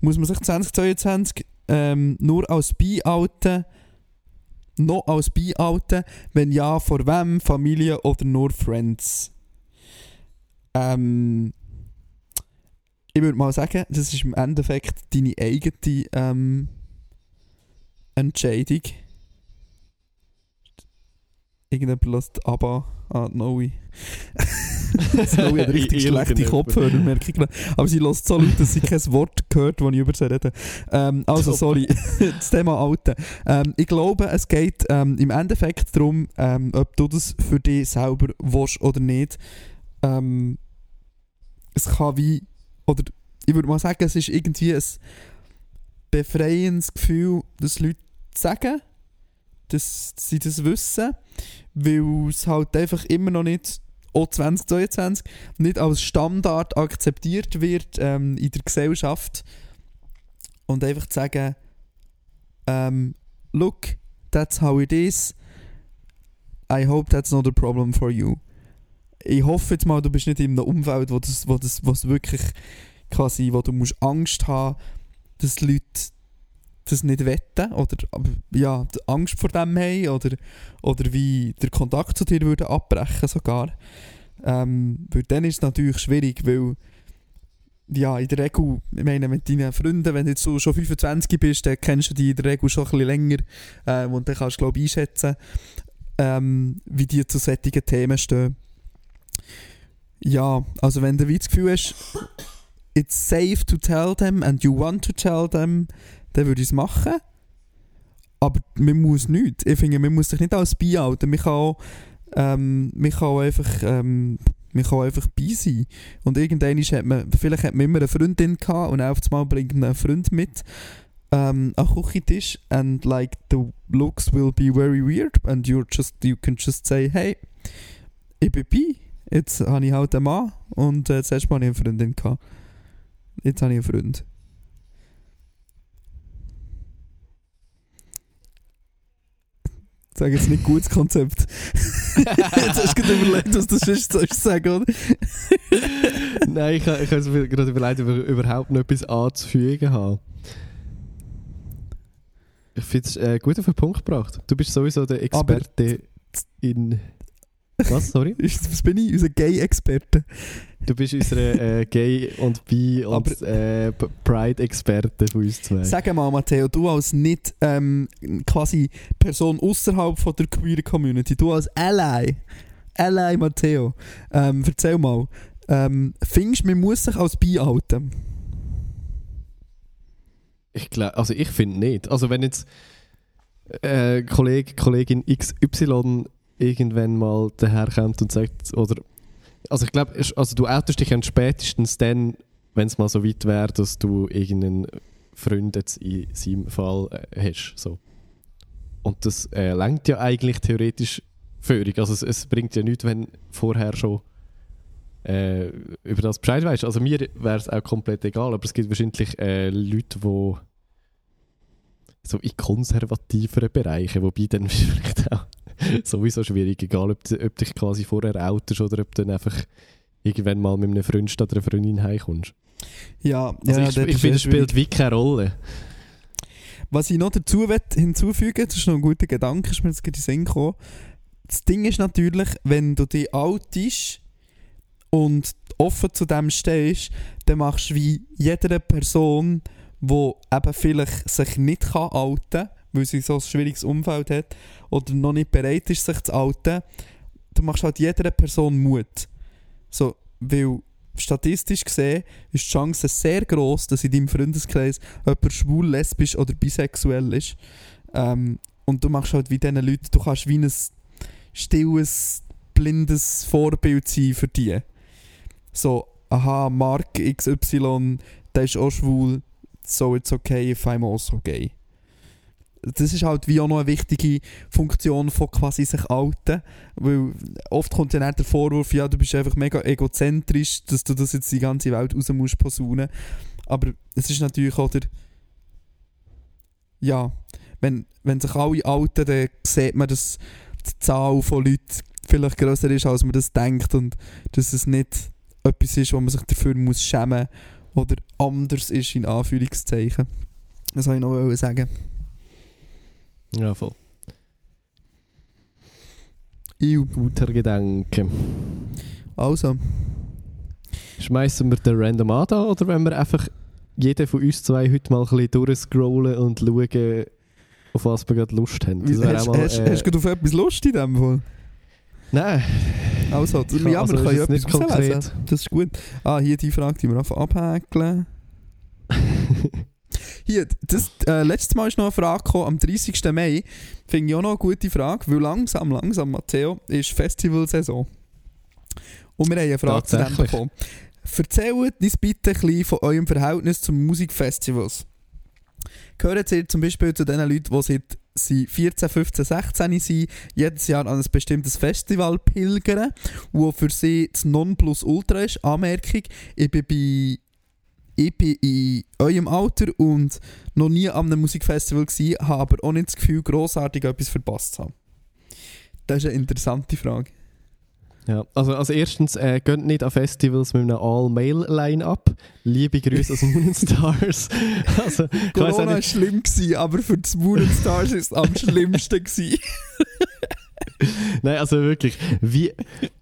Muss man sich 2022 ähm, nur als Bi outen? Noch als Bi outen? Wenn ja, vor wem? Familie oder nur Friends? Ähm. Ich würde mal sagen, das ist im Endeffekt deine eigene ähm, Entscheidung. Irgendjemand lässt aber ah, Noe. Snowy hat richtig schlechte. Kopfhörer, merke ich gerade. Aber sie lässt so laut, dass sie kein Wort hört, wenn ich über sie rede. Ähm, also, sorry, das Thema Alte. Ähm, ich glaube, es geht ähm, im Endeffekt darum, ähm, ob du das für dich selber willst oder nicht. Ähm, es kann wie, oder ich würde mal sagen, es ist irgendwie ein befreiendes Gefühl, dass Leute sagen, dass sie das wissen, weil es halt einfach immer noch nicht, auch 2022, nicht als Standard akzeptiert wird ähm, in der Gesellschaft. Und einfach zu sagen, ähm, look, that's how it is. I hope that's not a problem for you. Ich hoffe jetzt mal, du bist nicht in einem Umfeld, wo das, wo das was wirklich quasi, wo du musst Angst haben, dass die Leute das nicht wetten oder ja, Angst vor dem haben oder, oder wie der Kontakt zu dir würde abbrechen sogar. Ähm, weil dann ist es natürlich schwierig, weil ja, in der Regel, ich meine, mit deinen Freunden, wenn du jetzt so schon 25 bist, dann kennst du die in der Regel schon ein bisschen länger äh, und dann kannst du, glaube ich, einschätzen, ähm, wie die zu solchen Themen stehen. Ja, also wenn du das Gefühl hast, it's safe to tell them and you want to tell them, dann würde ich es machen. Aber man muss nichts. Ich finde, man muss sich nicht als Bi halten. Man kann auch, ähm, man kann einfach, ähm, man kann einfach bei sein. Und irgendwann hat man, vielleicht hat man immer eine Freundin gehabt und auf einmal bringt man einen Freund mit ähm, an den Küchentisch and like the looks will be very weird and you're just, you can just say, hey, ich bin bi, jetzt habe ich halt einen Mann und äh, zuerst mal hatte ich eine Freundin gehabt. Jetzt habe ich einen Freund. Ich sage jetzt nicht gutes Konzept. jetzt hast du gerade überlegt, was das ist, sollst du sagen, oder? Nein, ich, ich habe mir gerade überlegt, ob ich überhaupt noch etwas anzufügen habe. Ich finde es äh, gut auf den Punkt gebracht. Du bist sowieso der Experte in. Was, sorry? Was bin ich? Unser Gay-Experte. Du bist unsere äh, Gay- und Bi- und äh, Pride-Experte von uns zwei. Sag mal, Matteo, du als nicht ähm, quasi Person außerhalb von der queer Community, du als Ally, Ally Matteo, ähm, erzähl mal, ähm, findest du, man muss sich als Bi outen? Ich glaube, also ich finde nicht. Also wenn jetzt äh, Kollege, Kollegin XY irgendwann mal daherkommt und sagt, oder also ich glaube, also du outest dich spätestens dann, wenn es mal so weit wäre, dass du irgendeinen Freund jetzt in seinem Fall äh, hast. So. Und das äh, lenkt ja eigentlich theoretisch völlig. Also es, es bringt ja nichts, wenn vorher schon äh, über das Bescheid weißt. Also mir wäre es auch komplett egal, aber es gibt wahrscheinlich äh, Leute, die so in konservativeren Bereichen, wobei dann vielleicht auch sowieso schwierig, egal ob, du- ob dich quasi vorher outest oder ob du dann einfach irgendwann mal mit einem Freund statt einer Freundin heimkommst. Ja, Also ja ich, ich finde, es spielt wie keine Rolle. Was ich noch dazu hinzufügen das ist noch ein guter Gedanke, ist mir jetzt gerade in den Sinn gekommen. Das Ding ist natürlich, wenn du dich outest und offen zu dem stehst, dann machst du wie jeder Person, die eben vielleicht sich nicht kann outen kann, weil sie so ein schwieriges Umfeld hat oder noch nicht bereit ist, sich zu outen, du machst halt jeder Person Mut. So, weil statistisch gesehen ist die Chance sehr groß, dass in deinem Freundeskreis jemand schwul, lesbisch oder bisexuell ist. Ähm, und du machst halt wie diesen Leuten, du kannst wie ein stilles, blindes Vorbild sein für die. So, aha, Mark XY, der ist auch schwul, so it's okay if I'm also gay. Das ist halt wie auch noch eine wichtige Funktion von quasi sich outen, weil oft kommt ja dann der Vorwurf, ja, du bist einfach mega egozentrisch, dass du das jetzt die ganze Welt raus musst posaunen. Aber es ist natürlich auch der, ja, wenn, wenn sich alle outen, dann sieht man, dass die Zahl von Leuten vielleicht grösser ist, als man das denkt und dass es nicht etwas ist, wo man sich dafür muss schämen oder anders ist, in Anführungszeichen. Das wollte ich noch sagen. Ja, voll. Iu. Guter Gedanke. Also, Schmeißen wir den Random an da, oder wenn wir einfach jeder von uns zwei heute mal ein bisschen durchscrollen und schauen, auf was wir gerade Lust haben? Das hast, mal, hast, äh, hast du gerade auf etwas Lust in dem Fall? Nein, Also, Ich ja, kann- wir also können ja etwas nicht konkret. Das ist gut. Ah, hier die Frage, die wir einfach abhäkeln. Hier, das, äh, letztes Mal ist noch eine Frage gekommen, am 30. Mai. Finde ich auch noch eine gute Frage, weil langsam, langsam, Matteo, ist Festivalsaison. Und wir haben eine Frage zu dem bekommen. Erzählt uns bitte ein bisschen von eurem Verhältnis zu Musikfestivals. Gehören ihr zum Beispiel zu den Leuten, die seit sie 14, 15, 16 sind, jedes Jahr an ein bestimmtes Festival pilgern, wo für sie das Nonplusultra ist? Anmerkung, ich bin bei ich bin in eurem Alter und noch nie an einem Musikfestival gsi, habe aber auch nicht das Gefühl, grossartig etwas verpasst zu haben. Das ist eine interessante Frage. Ja, also als erstens, äh, geht nicht an Festivals mit einem All-Mail-Line-Up. Liebe Grüße aus Moon and Stars. also, Corona war schlimm, gewesen, aber für die Moon and Stars war es am schlimmsten. gewesen. Nein, also wirklich, wie,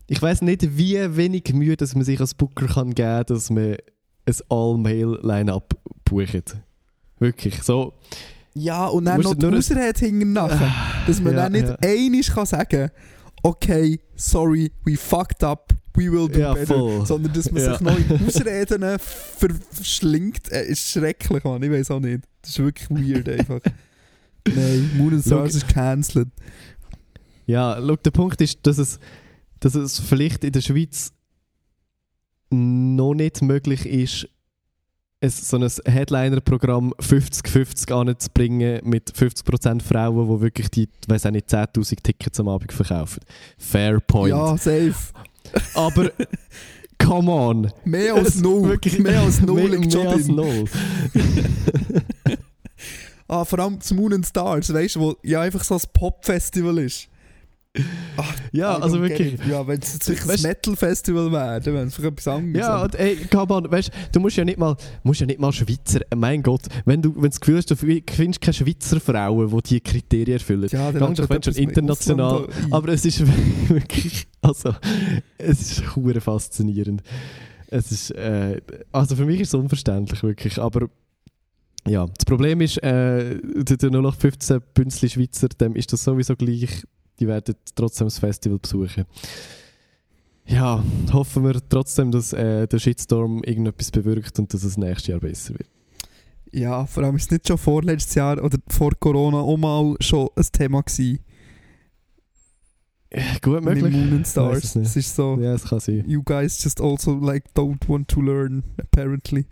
ich weiß nicht, wie wenig Mühe dass man sich als Booker kann geben dass man ein All-Mail-Line-Up bucht. Wirklich, so. Ja, und dann noch die Ausrede hinten nachher. Dass man Ja, dann nicht ja. einmal kann sagen okay, sorry, we fucked up, we will do Ja, better. voll. Sondern dass man Ja. sich noch in Ausreden verschlingt, äh, ist schrecklich, man. Ich weiß auch nicht. Das ist wirklich weird einfach. Nein, Moon and Stars ist cancelled. Ja, schau, der Punkt ist, dass es, dass es vielleicht in der Schweiz noch nicht möglich ist, ein, so ein Headliner-Programm 50-50 anzubringen mit 50% Frauen, die wirklich die, weiß auch nicht, 10'000 Tickets am Abend verkaufen. Fair point. Ja, safe. Aber, come on. Mehr als null. wirklich- mehr als null mehr, liegt schon mehr als null. Ah, vor allem das Moon and Stars, weißt du, wo ja einfach so ein Pop-Festival ist. Ja, I also wirklich. Ja, wenn es jetzt ein Metal-Festival wäre, dann wäre es etwas anderes. Ja, aber- und ey, on, weißt du, musst ja nicht mal, musst ja nicht mal Schweizer, mein Gott, wenn du, wenn du das Gefühl hast, du findest keine Schweizer Frauen, die diese Kriterien erfüllen. ja Gang doch, wenn schon international. Aber es ist wirklich, also, es ist hure faszinierend. Es ist, äh, also für mich ist es unverständlich, wirklich, aber ja, das Problem ist, äh, der 0815 Bünzli Schweizer, dem ist das sowieso gleich, die werden trotzdem das Festival besuchen. Ja, hoffen wir trotzdem, dass äh, der Shitstorm irgendetwas bewirkt und dass es nächstes Jahr besser wird. Ja, vor allem ist es nicht schon vorletztes Jahr oder vor Corona auch mal schon ein Thema gewesen. Gut möglich. Mit Moon and Stars. es. Es ist so, Ja, es kann sein. you guys just also like don't want to learn, apparently.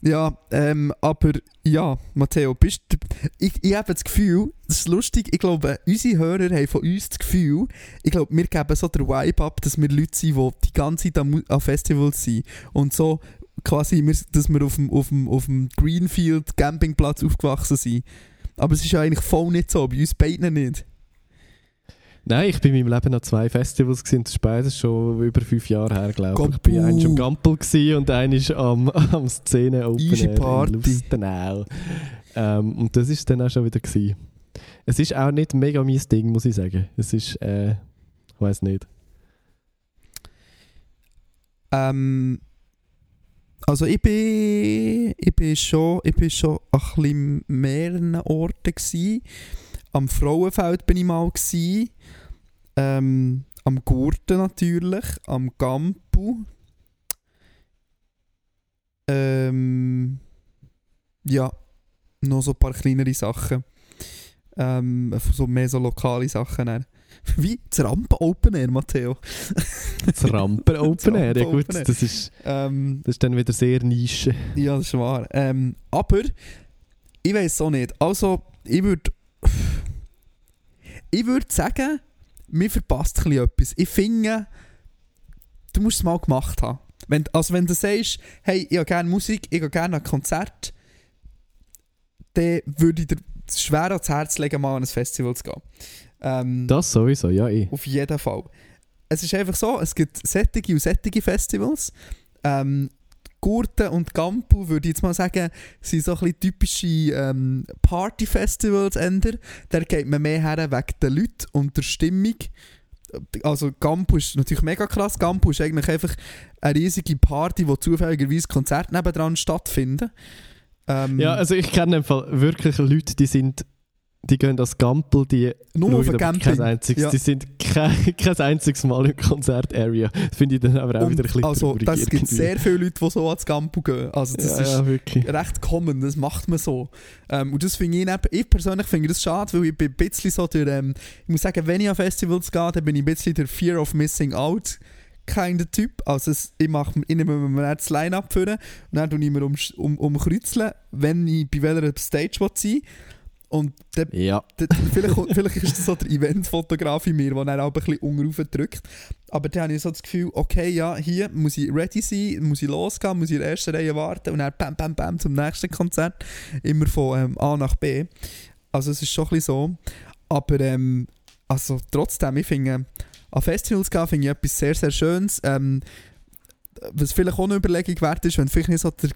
Ja, ähm, aber ja, Matteo, bist du, ich, ich habe das Gefühl, das ist lustig, ich glaube, unsere Hörer haben von uns das Gefühl, ich glaube, wir geben so den Vibe ab, dass wir Leute sind, die die ganze Zeit an, Mu- an Festivals sind und so quasi, dass wir auf dem, auf dem, auf dem Greenfield Campingplatz aufgewachsen sind. Aber es ist ja eigentlich voll nicht so, bei uns beiden nicht. Nein, ich bin in meinem Leben an zwei Festivals gewesen. Das ist beides schon über fünf Jahre her, glaube ich. Ich bin eins am Gampel gewesen und eines am, am Szene Open Easy Air Party. Lustenau. Ähm, und das ist dann auch schon wieder gewesen. Es ist auch nicht mega mein Ding, muss ich sagen. Es ist, äh, ich weiß nicht. Ähm, also ich bin, ich bin schon, ich bin schon an ein bisschen mehreren Orten gsi. Am Frauenfeld bin ich mal gsi. Ähm, am Gurten natürlich, am Gampu. Ähm, ja, noch so ein paar kleinere Sachen. Ähm, so mehr so lokale Sachen. Dann. Wie das Rampen Open Air, Matteo. Das Rampen Open Air, ja gut, das ist, Ähm, das ist dann wieder sehr Nische. Ja, das ist wahr. Ähm, aber ich weiß auch nicht. Also, ich würde. Ich würde sagen, mir verpasst ein etwas. Ich finde, du musst es mal gemacht haben. Wenn, also, wenn du sagst, hey, ich habe gerne Musik, ich gehe gerne an ein Konzert, dann würde ich dir schwer ans Herz legen, mal an ein Festival zu gehen. Ähm, Das sowieso, ja eh. auf jeden Fall. Es ist einfach so, es gibt sättige und sättige Festivals. Ähm, Gurten und Gampu, würde ich jetzt mal sagen, sind so ein bisschen typische ähm, Party-Festivals. eher. Da geht man mehr her wegen den Leuten und der Stimmung. Also Gampu ist natürlich mega krass. Gampu ist eigentlich einfach eine riesige Party, wo zufälligerweise Konzerte nebendran stattfinden. Ähm, Ja, also ich kenne wirklich Leute, die sind, die gehen als Gampel, die nur auf Camping. kein einziges, Ja. die sind kein, kein einziges Mal im Konzert-Area. Das finde ich dann aber auch Und wieder ein bisschen also, das gibt sehr viele Leute, die so ans Gampu gehen. Also das ja, ist ja, recht common, das macht man so. Ähm, und das finde ich, ich persönlich finde das schade, weil ich bin ein bisschen so der, ähm, ich muss sagen, wenn ich an Festivals gehe, dann bin ich ein bisschen der Fear of Missing Out kind of Typ. Also es, ich, mache, ich nehme mir das Line-Up und dann tue ich mir um, um, umkreuzeln, wenn ich bei welcher Stage will sein und dann Ja. D- vielleicht, vielleicht ist das so der Eventfotograf in mir, der dann auch ein bisschen unten drückt. Aber dann habe ich so das Gefühl, okay, ja, hier muss ich ready sein, muss ich losgehen, muss ich in der ersten Reihe warten und dann bam, bam, bam zum nächsten Konzert. Immer von ähm, A nach B. Also es ist schon ein bisschen so. Aber ähm, also trotzdem, ich finde, an Festivals gehen finde ich etwas sehr, sehr Schönes. Ähm, was vielleicht auch eine Überlegung wert ist, wenn vielleicht nicht so der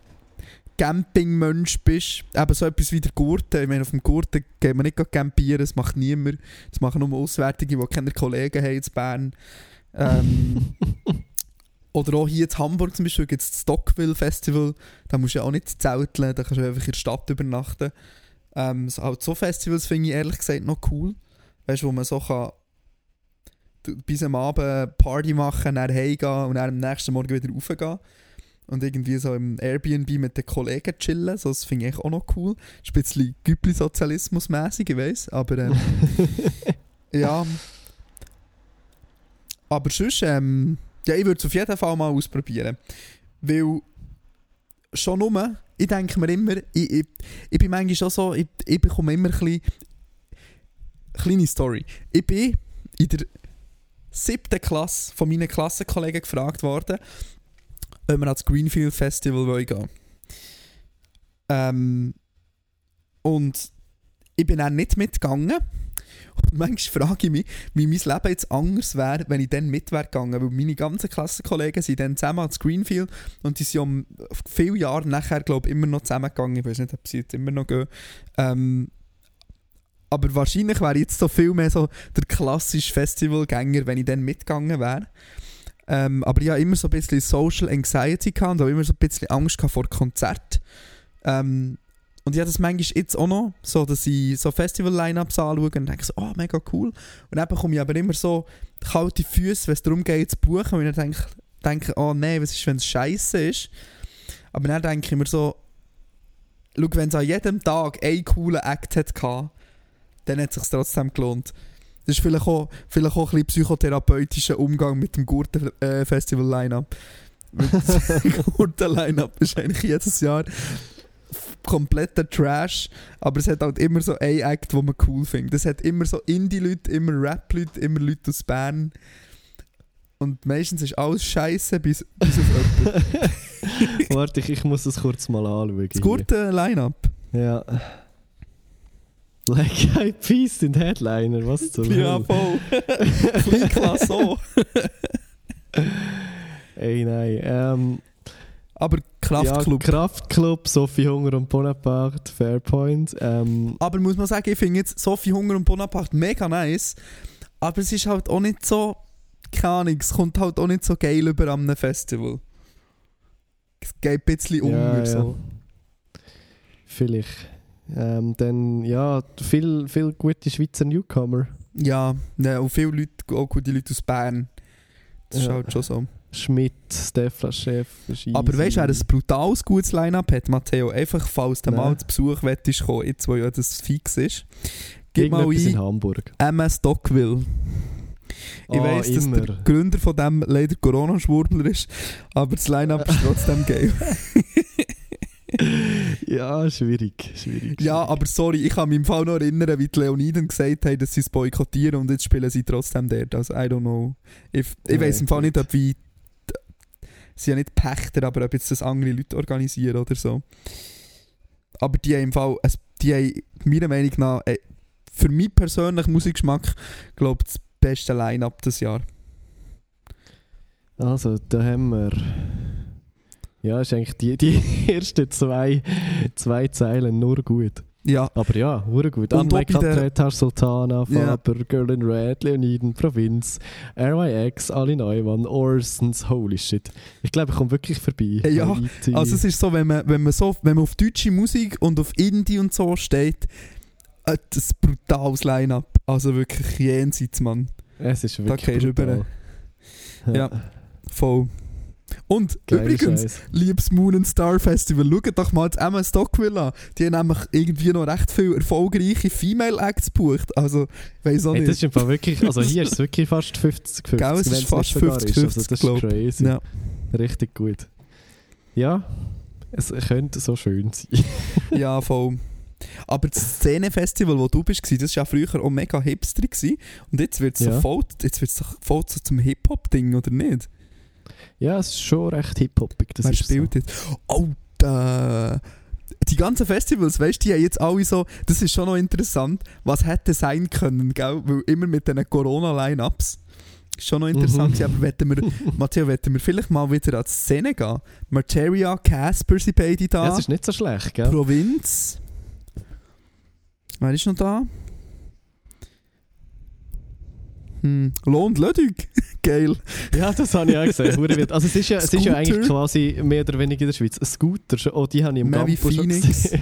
Campingmensch bist, eben so etwas wie der Gurten. Ich meine, auf dem Gurten geht man nicht campieren, das macht niemand. Das machen nur Auswärtige, die keine Kollegen haben in Bern. Ähm, oder auch hier in Hamburg zum Beispiel gibt es das Stockville Festival. Da musst du ja auch nicht zelteln, da kannst du einfach in der Stadt übernachten. Ähm, so, halt so Festivals finde ich ehrlich gesagt noch cool. Weißt du, wo man so kann bis am Abend Party machen, dann heimgehen und dann am nächsten Morgen wieder raufgehen. Und irgendwie so im Airbnb mit den Kollegen chillen. So, das finde ich auch noch cool. Ist ein bisschen Güppli-Sozialismus-mässig, ich weiss. Aber ähm, ja. Aber sonst, ähm, ja, ich würde es auf jeden Fall mal ausprobieren. Weil schon nur, ich denke mir immer, ich, ich, ich bin manchmal schon so, ich, ich bekomme immer ein bisschen. Kleine Story. Ich bin in der siebten Klasse von meinen Klassenkollegen gefragt worden, ob wir ans Greenfield Festival wollen gehen ähm, Und ich bin dann nicht mitgegangen. Und manchmal frage ich mich, wie mein Leben jetzt anders wäre, wenn ich dann mit wäre gegangen. Weil meine ganzen Klassenkollegen sind dann zusammen ans Greenfield und die sind um viele Jahre nachher, glaube ich, immer noch zusammengegangen. Ich weiß nicht, ob sie jetzt immer noch gehen. Ähm, aber wahrscheinlich wäre ich jetzt so viel mehr so der klassische Festivalgänger, wenn ich dann mitgegangen wäre. Ähm, aber ich hatte immer so ein bisschen Social Anxiety gehabt und habe immer so ein bisschen Angst vor Konzert. Ähm, und ich habe das manchmal jetzt auch noch, so dass ich so Festival-Line-Ups anschaue und denke so, oh, mega cool. Und dann bekomme ich aber immer so kalte Füße, wenn es darum geht zu buchen, und ich denke, denke oh nein, was ist, wenn es scheiße ist. Aber dann denke ich mir so, schau, wenn es an jedem Tag einen coolen Act hatte, dann hat es sich trotzdem gelohnt. Das ist vielleicht auch, vielleicht auch ein bisschen psychotherapeutischer Umgang mit dem Gurten-Festival-Line-Up. Gurten-Line-Up ist eigentlich jedes Jahr kompletter Trash, aber es hat halt immer so ein Act, den man cool findet. Es hat immer so Indie-Leute, immer Rap-Leute, immer Leute aus Bern. Und meistens ist alles scheiße bis, bis auf. Warte, ich, ich muss das kurz mal anschauen. Das Gurten-Line-Up. Ja. Black Eyed Peas sind Headliner, was zur Ja, voll. Klein klasse auch. Ey, nein. Ähm, Aber Kraftclub. Ja, Kraftclub, Sophie Hunger und Bonaparte, Fairpoint. Ähm, Aber muss man sagen, ich finde jetzt Sophie Hunger und Bonaparte mega nice. Aber es ist halt auch nicht so, keine Ahnung, es kommt halt auch nicht so geil über einem Festival. Es geht ein bisschen Ja, unter ja. so. vielleicht. Ähm, dann, ja, viel, viel gute Schweizer Newcomer. Ja, ne, und viele Leute, auch gute Leute aus Bern. Das ist Ja. halt schon so. Schmidt, Stefan Chef. Aber weißt du, wer ein brutales gutes Line-Up hat, Matteo? Einfach, falls du mal zu Besuch wettest kommen, jetzt wo ja das fix ist. Gib mal Irgendetwas in ein Hamburg. MS Stockville. Ich Ah, weiss, dass immer. der Gründer von dem leider Corona-Schwurbler ist, aber das Line-Up ist trotzdem geil. ja, schwierig, schwierig. ja, aber sorry, ich kann mich im Fall noch erinnern, wie die Leoniden gesagt haben, dass sie es boykottieren und jetzt spielen sie trotzdem dort. Also, I don't know. Ich, ich weiss im Fall nicht, ob wie. Sie ja nicht Pächter, aber ob jetzt das andere Leute organisieren oder so. Aber die haben im Fall. Es, die haben meiner Meinung nach. Äh, für mich persönlich Musikgeschmack, glaube ich, das beste Line-Up des Jahr. Also, da haben wir. Ja, ist eigentlich die, die ersten zwei, zwei Zeilen nur gut. Ja, Aber ja, hure gut. Und der- Katretar, Sultana. Faber, Girl in Red, Leoniden, Provinz, RYX, Ali Neumann, Orsons, holy shit. Ich glaube, ich komme wirklich vorbei. Äh, ja, Haiti. Also es ist so, wenn man, wenn man, so, wenn man auf deutsche Musik und auf Indie und so steht, äh, das ist ein brutales Line-Up. Also wirklich jenseits, Mann. es ist wirklich gehst du brutal. Ja. Voll. Und Geiler übrigens, Scheiß. liebes Moon and Star Festival, schaut doch mal das Emma Stockwell an. Die haben nämlich irgendwie noch recht viele erfolgreiche Female Acts gebucht. Also, ich weiß auch Hey, nicht. das ist wirklich, also hier ist es wirklich fast 50 50 Gell, es ist fast nicht sogar 50, ist. Also 50, das glaub. ist crazy. ja. Richtig gut. Ja, es könnte so schön sein. ja, voll. Aber das Szenefestival, wo du bist, das war ja früher auch mega hipster. Gewesen. Und jetzt wird es Ja. so voll, jetzt wird's doch voll so zum Hip-Hop-Ding, oder nicht? Ja, es ist schon recht hip-hoppig. Das ist spielt so. jetzt? Oh, da. Die ganzen Festivals, weißt du, die haben jetzt alle so, das ist schon noch interessant, was hätte sein können, gell? Weil immer mit diesen Corona-Line-Ups. Ist schon noch interessant, Mhm. aber wetten wir, Matteo, wetten wir vielleicht mal wieder an die Szene gehen? Materia, Casper sind beide da. Ja, es ist nicht so schlecht, gell? Provinz. Wer ist noch da? Hm. Lohn Lödig. Geil. Ja, das habe ich auch gesehen. Also es ist ja, es ist ja eigentlich quasi mehr oder weniger in der Schweiz. Ein Scooter, schon- oh, die habe ich im Campus schon Phoenix. gesehen.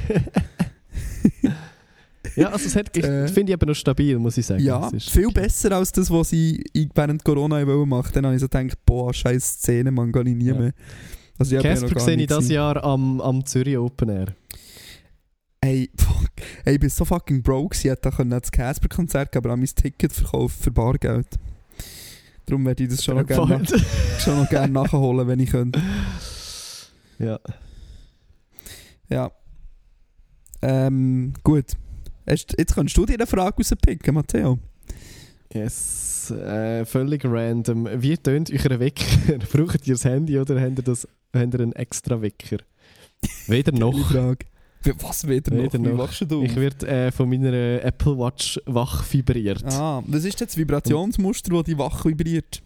ja, also es hat, ich Äh, finde ich aber noch stabil, muss ich sagen. Ja, viel besser als das, was in- während Corona machen. Dann habe ich so gedacht, boah, scheiß Szene, man gar nie Ja. mehr. Also, ich Casper sehe ich gesehen. Jahr am, am Zürich Open Air. Ey, fuck. Ey, ich bin so fucking broke. Sie hätte können das Casper-Konzert aber an mein Ticket verkauft für Bargeld. Darum werde ich das schon noch gerne schon noch gern nachholen, wenn ich könnte. ja. Ja. Ähm, gut. Jetzt kannst du dir eine Frage rauspicken, Matteo. Yes, äh, völlig random. Wie tönt euer Wecker? Braucht ihr das Handy oder habt ihr, das, habt ihr einen extra Wecker? Weder noch. Frage. Wie- Was wieder noch? Weder Wie noch. wachst du? Ich werde äh, von meiner Apple Watch wach vibriert. Ah, was ist jetzt das Vibrationsmuster, das die wach vibriert?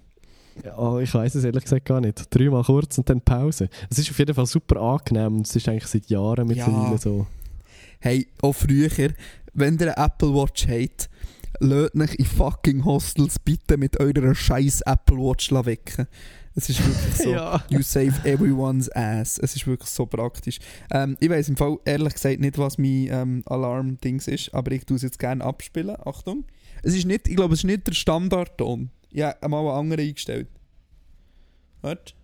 Ja, ich weiß es ehrlich gesagt gar nicht. Dreimal kurz und dann Pause. Es ist auf jeden Fall super angenehm. Es ist eigentlich seit Jahren mittlerweile Ja. so. Hey, auch früher, wenn ihr eine Apple Watch habt, lasst euch in fucking Hostels bitte mit eurer scheiß Apple Watch wecken. Es ist wirklich so. Ja. You save everyone's ass. Es ist wirklich so praktisch. Ähm, ich weiß im Fall ehrlich gesagt nicht, was mein ähm, Alarm-Dings ist, aber ich tue es jetzt gerne abspielen. Achtung. Es ist nicht, ich glaube, es ist nicht der Standardton. Ich habe mal einen anderen eingestellt. Warte.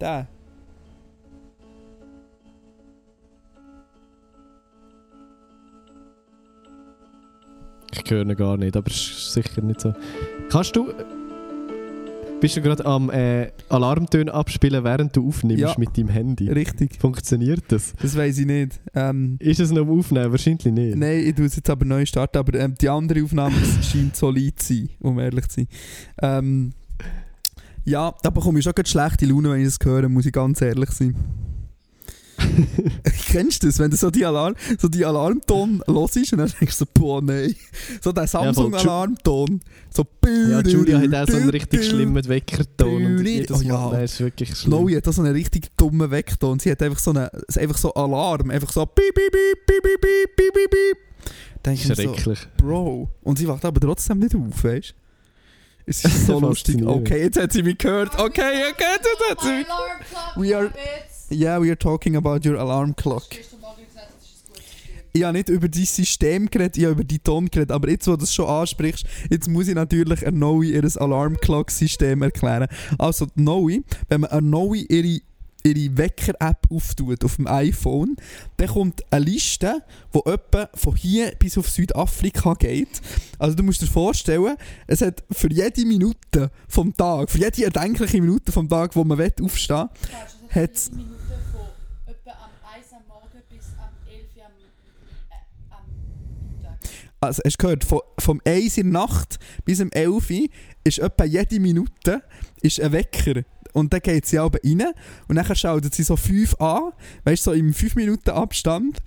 Der. Ich höre ihn gar nicht, aber es ist sicher nicht so. Kannst du. Bist du gerade am äh, Alarmtöne abspielen, während du aufnimmst Ja. mit deinem Handy? Richtig. Funktioniert das? Das weiß ich nicht. Ähm, Ist es noch am Aufnehmen? Wahrscheinlich nicht. Nein, ich tue es jetzt aber neu starten, aber ähm, die andere Aufnahme scheint solid zu sein, um ehrlich zu sein. Ähm, ja, da bekomme ich schon gerade schlechte Laune, wenn ich das höre, muss ich ganz ehrlich sein. Kennst du das, wenn du so die, Alarm, so die Alarmton hörst und dann denkst du so, boah, nein. So der. Samsung-Alarmton. So, Ja, Julia hat auch so einen richtig schlimmen Weckerton. Und Oh jedes ja. Mal, nein, ist wirklich schlimm. Chloe hat da so einen richtig dummen Weckton. Sie hat einfach so einen einfach so Alarm. Einfach so piep, piep, piep, piep, piep, piep, piep, piep, piep. Denk ich mir so, Schrecklich. Bro. Und sie wacht aber trotzdem nicht auf, weißt du? Es ist so lustig. Okay, jetzt hat sie mich gehört. Okay, okay, jetzt hat sie mich. Clock, We are-. Yeah, we are talking about your alarm clock. Hast du mal gesagt, das ist ein gutes System. Ich habe nicht über dein System geredet, ich habe über deinen Ton geredet. Aber jetzt, wo du das schon ansprichst, jetzt muss ich natürlich eine neue ihr Alarm Clock System erklären. Also, die neue, wenn man eine neue ihre ihre Wecker-App auftut auf dem iPhone, dann kommt eine Liste, die etwa von hier bis auf Südafrika geht. Also du musst dir vorstellen, es hat für jede Minute vom Tag, für jede erdenkliche Minute vom Tag, wo man will aufstehen Falsch, das Hat's- sind Minuten von etwa am 1 am Morgen bis am 11 Uhr am, äh, am Mittag. also hast du gehört, von, vom 1 in der Nacht bis um 11 Uhr ist etwa jede Minute ist ein Wecker. Und dann geht sie aber rein und dann schaltet sie so 5 an, weißt du, so im 5 Minuten Abstand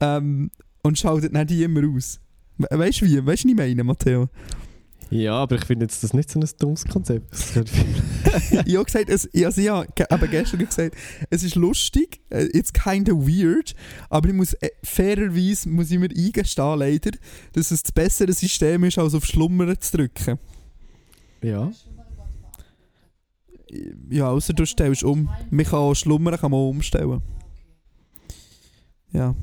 ähm, und schaltet dann die immer aus. We weißt du wie? Weißt du, was ich meine, Matteo? Ja, aber ich finde jetzt das nicht so ein dummes Konzept. Ich habe gesagt, es, also ge- eben gestern gesagt, es ist lustig, äh, it's kind of weird, aber ich muss äh, fairerweise muss ich mir eingestehen, leider, dass es das bessere System ist, als auf Schlummern zu drücken. ja. Ja, außer du stellst um. Man kann auch schlummern, kann man umstellen. Ja.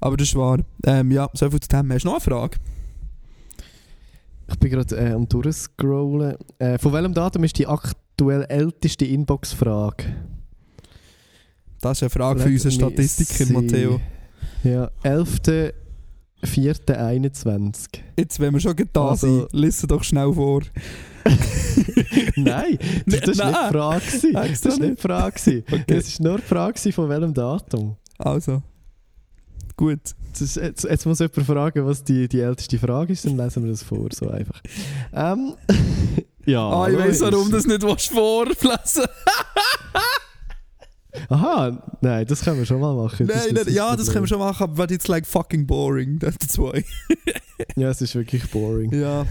Aber das ist wahr. Ähm, ja, so viel zu dem. Hast du noch eine Frage? Ich bin gerade äh, am durchscrollen. Äh, von welchem Datum ist die aktuell älteste Inbox-Frage? Das ist eine Frage für unseren Statistiker, Matteo. Ja, 11.04.21. Jetzt, wenn wir schon da Also- sind, lesen doch schnell vor. Nein, das, war nicht die Frage. Das war nicht die Frage. Okay. Es war nur die Frage von welchem Datum. Also. Gut. Jetzt, ist- jetzt, jetzt muss jemand fragen, was die, die älteste Frage ist, dann lesen wir das vor, so einfach. Ähm, ja. Ah, ich logisch. warum du das nicht vorlesen Aha, nein, das können wir schon mal machen. Nein, ist nein, ja, das können wir schon machen, aber it's like fucking boring. That's why. Ja, es ist wirklich boring. Ja.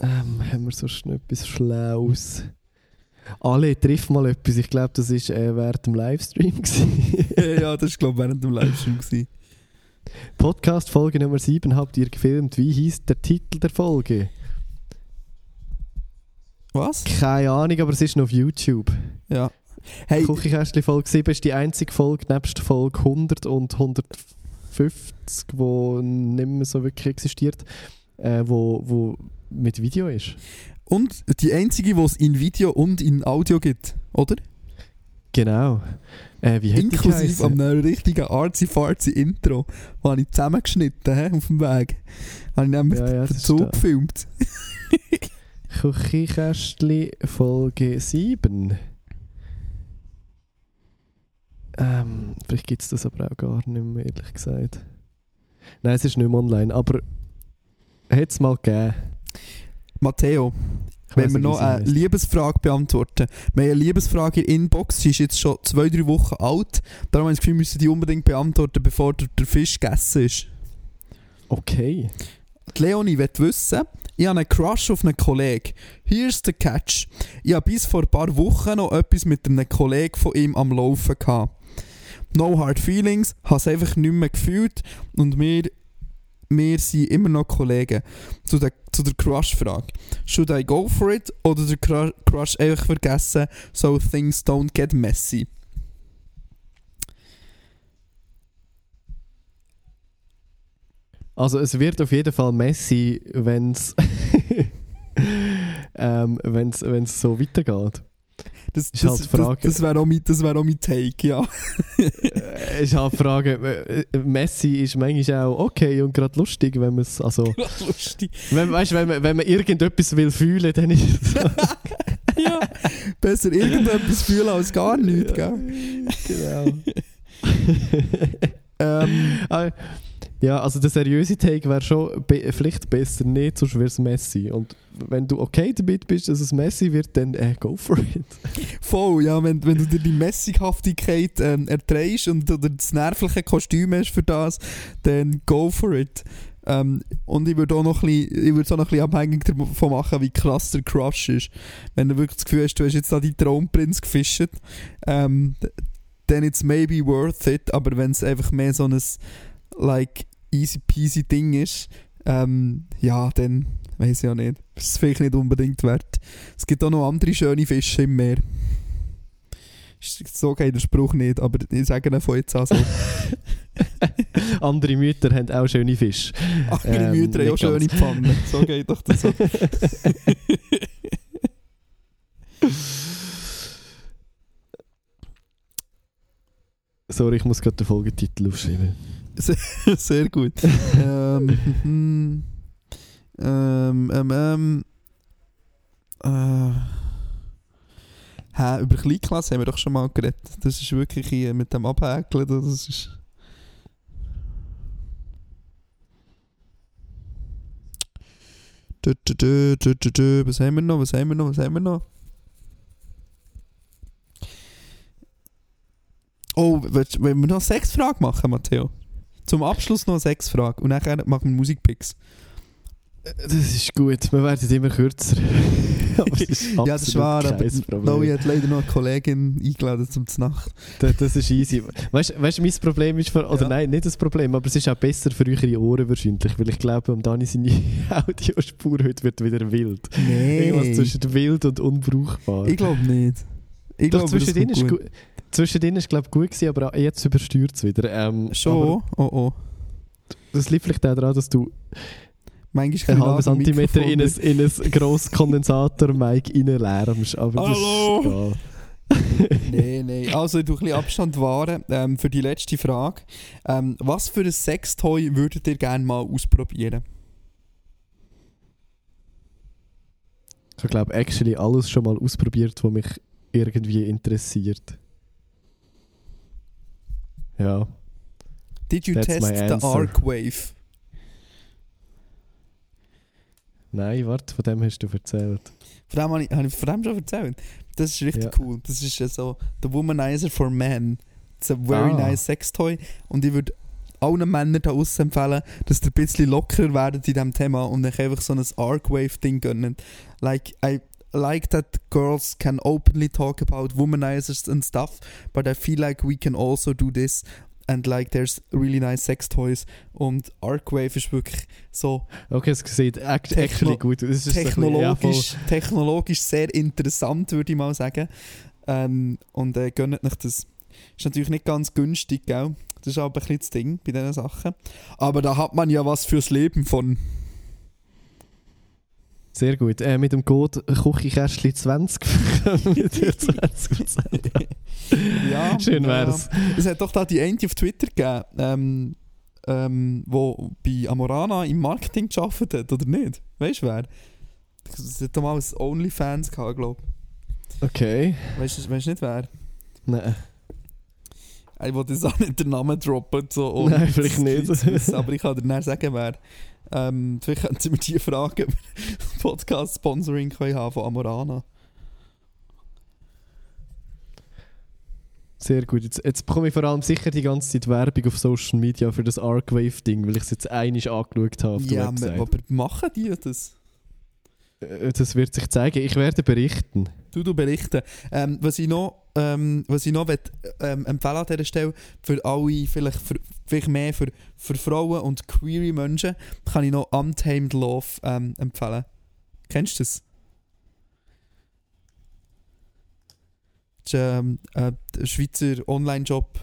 Ähm, haben wir sonst noch etwas Schlaues? Alle, triff mal etwas. Ich glaube, das war äh, während dem Livestream. ja, das war glaube ich während dem Livestream. gewesen. Podcast Folge Nummer 7 habt ihr gefilmt. Wie hieß der Titel der Folge? Was? Keine Ahnung, aber es ist noch auf YouTube. Ja. Hey, Küchenkästchen Folge 7 ist die einzige Folge nebst Folge 100 und 150, wo nicht mehr so wirklich existiert, äh, wo, wo mit Video ist. Und die einzige, die es in Video und in Audio gibt, oder? Genau. Äh, hätte Inklusive einem richtigen artsy-fartsy Intro, das habe ich zusammengeschnitten hä, auf dem Weg. Habe ich nämlich Ja, ja, dazu da. gefilmt. Küchenkästchen Folge 7. Ähm, vielleicht gibt es das aber auch gar nicht mehr, ehrlich gesagt. Nein, es ist nicht mehr online, aber hat es mal gegeben. Matteo, wenn wir noch eine. Liebesfrage beantworten. Wir haben eine Liebesfrage in der Inbox, sie ist jetzt schon zwei, drei Wochen alt. Darum habe ich das Gefühl, wir müssen die unbedingt beantworten, bevor der, der Fisch gegessen ist. Okay. Die Leonie will wissen, ich habe einen Crush auf einen Kollegen. Here's the catch. Ich habe bis vor ein paar Wochen noch etwas mit einem Kollegen von ihm am Laufen gehabt. No hard feelings, habe es einfach nicht mehr gefühlt und wir, wir sind immer noch Kollegen. Zu der, zu der Crush-Frage. Should I go for it oder der Cru- Crush einfach vergessen, so things don't get messy? Also es wird auf jeden Fall messy, wenn es ähm, wenn's, wenn's so weitergeht. Das, Ist das, halt Frage. das, das wäre auch, mein- das wär auch mein Take, ja. Äh, ist halt die Frage, äh, Messi ist manchmal auch okay und gerade lustig, wenn man es, also, Lustig. wenn, weißt, wenn, man, wenn man irgendetwas will fühlen, dann ist es so. ja. Besser irgendetwas fühlen als gar nichts, gell? genau. Ähm, Ah, ja, also der seriöse Take wäre schon be vielleicht besser nicht, sonst wäre es Messi. Und wenn du okay damit bist, dass es Messi wird, dann äh, go for it. voll, ja, wenn, wenn du dir die Messinghaftigkeit ähm, erträgst und oder das nervliche Kostüm hast für das, dann go for it. Ähm, und ich würde auch noch ein bisschen, bisschen abhängig davon machen, wie krass der Crush ist. Wenn du wirklich das Gefühl hast, du hast jetzt da deinen Traumprinz gefischt, ähm, dann it's maybe worth it, aber wenn es einfach mehr so ein like easy peasy Ding ist, ähm, ja, dann weiß ich auch nicht. Ist es vielleicht nicht unbedingt wert. Es gibt auch noch andere schöne Fische im Meer. Ist- So geht der Spruch nicht, aber ich sage ihn von jetzt an so. Andere Mütter haben auch schöne Fische. Andere Ähm, Mütter haben auch schöne. Pfannen. So geht doch das so. Sorry, ich muss gerade den Folgetitel aufschreiben. Sehr gut. ähm, ähm, ähm, ähm, äh, hä, über Kleinklasse haben wir doch schon mal geredet. Das ist wirklich hier mit dem Abhäkeln. Das ist. Was haben wir noch? Was haben wir noch? Was haben wir noch? Oh, wollen wir noch eine Sexfrage machen, Matteo? Zum Abschluss noch eine Sexfrage und dann machen wir Musikpicks. Das ist gut, wir werden immer kürzer. Es ist Ja, das Problem. Noe hat leider noch eine Kollegin eingeladen zum Znacht. Das, das ist easy. Weißt du, mein Problem ist, für, oder Ja. nein, nicht das Problem, aber es ist auch besser für eure Ohren wahrscheinlich, weil ich glaube, um Dani seine Audiospur heute wird wieder wild. Irgendwas Nee, zwischen wild und unbrauchbar. ich glaube nicht. Ich Doch, glaube, zwischendrin das ist gut. Zwischendrin ist glaube gut gewesen, aber jetzt übersteuert es wieder. Ähm, Schon? Oh oh. Das liegt vielleicht auch daran, dass du Manchmal ein halben Zentimeter in ein, in ein grosses Kondensator-Mic reinlärmst. Aber Hallo? das ist egal. Nee, nee. Also, tue ein bisschen Abstand wahren ähm, für die letzte Frage. Ähm, was für ein Sextoy würdet ihr gerne mal ausprobieren? Ich glaube actually alles schon mal ausprobiert, was mich irgendwie interessiert. Ja. Did you That's test the answer. Arcwave? Nein, warte, von dem hast du erzählt. Von dem habe ich, habe ich von dem schon erzählt. Das ist richtig Ja. cool. Das ist ja so The Womanizer for Men. It's a very Ah. nice Sextoy. Und ich würde allen Männern da aussen empfehlen, dass ihr ein bisschen lockerer werdet in diesem Thema und euch einfach so ein Arcwave-Ding gönnen. Like, I like that girls can openly talk about womanizers and stuff, but I feel like we can also do this and like there's really nice sex toys und Arcwave ist wirklich so Okay, es sieht act Techno- actually gut aus. So bisschen- ja, technologisch, technologisch sehr interessant, würde ich mal sagen. Ähm, und äh, gönnt euch das. Ist natürlich nicht ganz günstig, gell? Das ist aber ein bisschen das Ding bei diesen Sachen. Aber da hat man ja was fürs Leben von. Sehr gut. Äh, mit dem Code Küchenkästchen 20 bekommen wir 20%. Ja, Schön ja. wär's. Es hat doch da die eine auf Twitter gegeben, ähm, ähm, wo bei Amorana im Marketing gearbeitet hat, oder nicht? Weißt du wer? Es hat ein OnlyFans gehabt, glaube Okay. ich. Du weißt du nicht wer? Nein. Ich wollte jetzt auch nicht den Namen droppen, so, Nein, das vielleicht nicht. wissen, aber ich kann dir dann sagen, wer. Ähm, vielleicht können Sie mir die Frage über Podcast-Sponsoring können haben von Amorana. Sehr gut. Jetzt, jetzt bekomme ich vor allem sicher die ganze Zeit Werbung auf Social Media für das Arcwave-Ding, weil ich es jetzt einig angeschaut habe auf der Ja, Website. aber machen die das? Äh, Das wird sich zeigen. Ich werde berichten. Du, du berichten. Ähm, was ich noch, ähm, was ich noch will, ähm, empfehlen an dieser Stelle, für alle, vielleicht, für, vielleicht mehr für, für Frauen und queere Menschen, kann ich noch Untamed Love ähm, empfehlen. Kennst du das? Das ist ähm, äh, ein Schweizer Online-Job.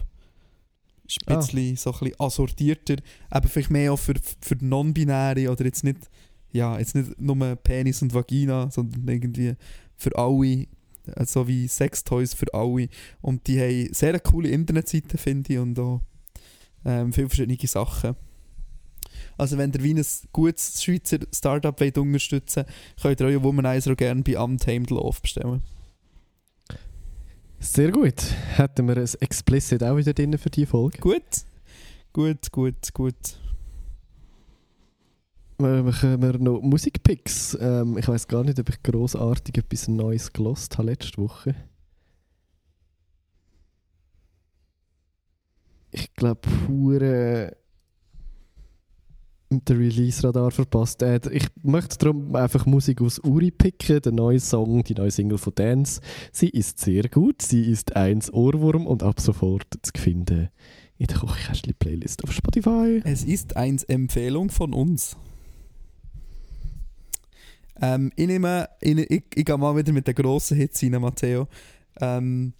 Ist ein Ah. bisschen, so ein bisschen assortierter. Aber vielleicht mehr auch für, für Non-Binäre oder jetzt nicht, ja, jetzt nicht nur Penis und Vagina, sondern irgendwie für alle, so wie Sextoys für alle. Und die haben sehr eine coole Internetseite, finde ich, und auch ähm, viele verschiedene Sachen. Also wenn ihr wie ein gutes Schweizer Startup wollt unterstützen könnt ihr euren Womanizer auch gerne bei Untamed Love bestellen. Sehr gut. Hätten wir ein Explicit auch wieder drin für die Folge. Gut? Gut, gut, gut. Machen wir noch Musikpicks. Ähm, ich weiß gar nicht, ob ich grossartig etwas Neues gelost habe letzte Woche. Ich glaube, pure den Release-Radar verpasst. Äh, ich möchte darum einfach Musik aus Uri picken, den neuen Song, die neue Single von Dance. Sie ist sehr gut, sie ist eins Ohrwurm und ab sofort zu finden in der Kochkästchen-Playlist auf Spotify. Es ist eine Empfehlung von uns. Ähm, ich nehme, ich, ich, ich gehe mal wieder mit den grossen Hits rein, Matteo. Ähm,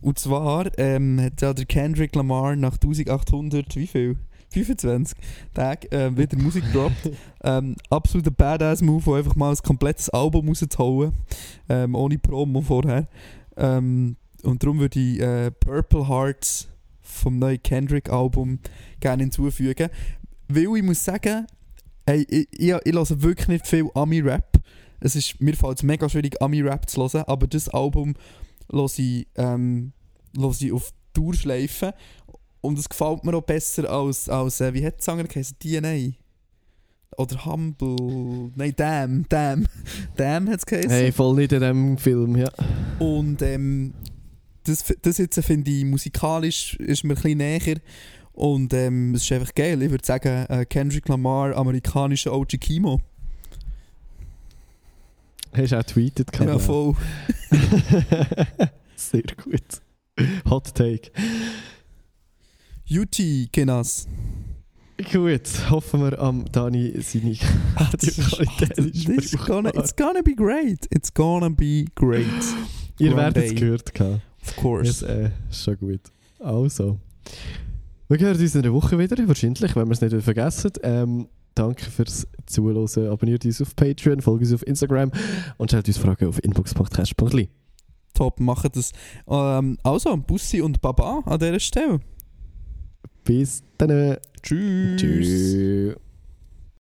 und zwar ähm, hat ja der Kendrick Lamar nach 1800, wie viel? 25 Tagen ähm, wieder Musik gedroppt. ähm, absoluter Badass-Move, einfach mal ein komplettes Album rauszuhauen. Ähm, ohne Promo vorher. Ähm, und darum würde ich äh, Purple Hearts vom neuen Kendrick-Album gerne hinzufügen. Weil ich muss sagen, hey, ich, ich, ich höre wirklich nicht viel Ami-Rap. Es ist, mir fällt es mega schwierig, Ami-Rap zu hören, aber das Album höre ich, ähm, höre ich auf Dauerschleife. Und es gefällt mir auch besser als, als äh, wie hat der Sänger geheißen? DNA? Oder Humble? Nein, Damn, Damn. Damn hat es geheißen. Hey, voll nicht in diesem Film, ja. Und ähm, das, das jetzt finde ich musikalisch ist mir ein bisschen näher. Und ähm, es ist einfach geil. Ich würde sagen, äh, Kendrick Lamar, amerikanischer OG Kimo. Hast du auch tweetet? Ja, gehabt, voll. Sehr gut. Hot Take. UT, Genas. Gut, hoffen wir am Dani seine Audioqualität ist It's gonna, it's gonna be great. It's gonna be great. Ihr werdet es gehört haben. Of course. äh, ist schon gut. Also. Wir hören uns in einer Woche wieder, wahrscheinlich, wenn wir es nicht vergessen. Ähm, danke fürs Zuhören. Abonniert uns auf Patreon, folgt uns auf Instagram und stellt uns Fragen auf inbox.cast.li. Top, machen das. Ähm, also, Bussi und Baba an dieser Stelle. Bis dann. Tschüss. Tschüss.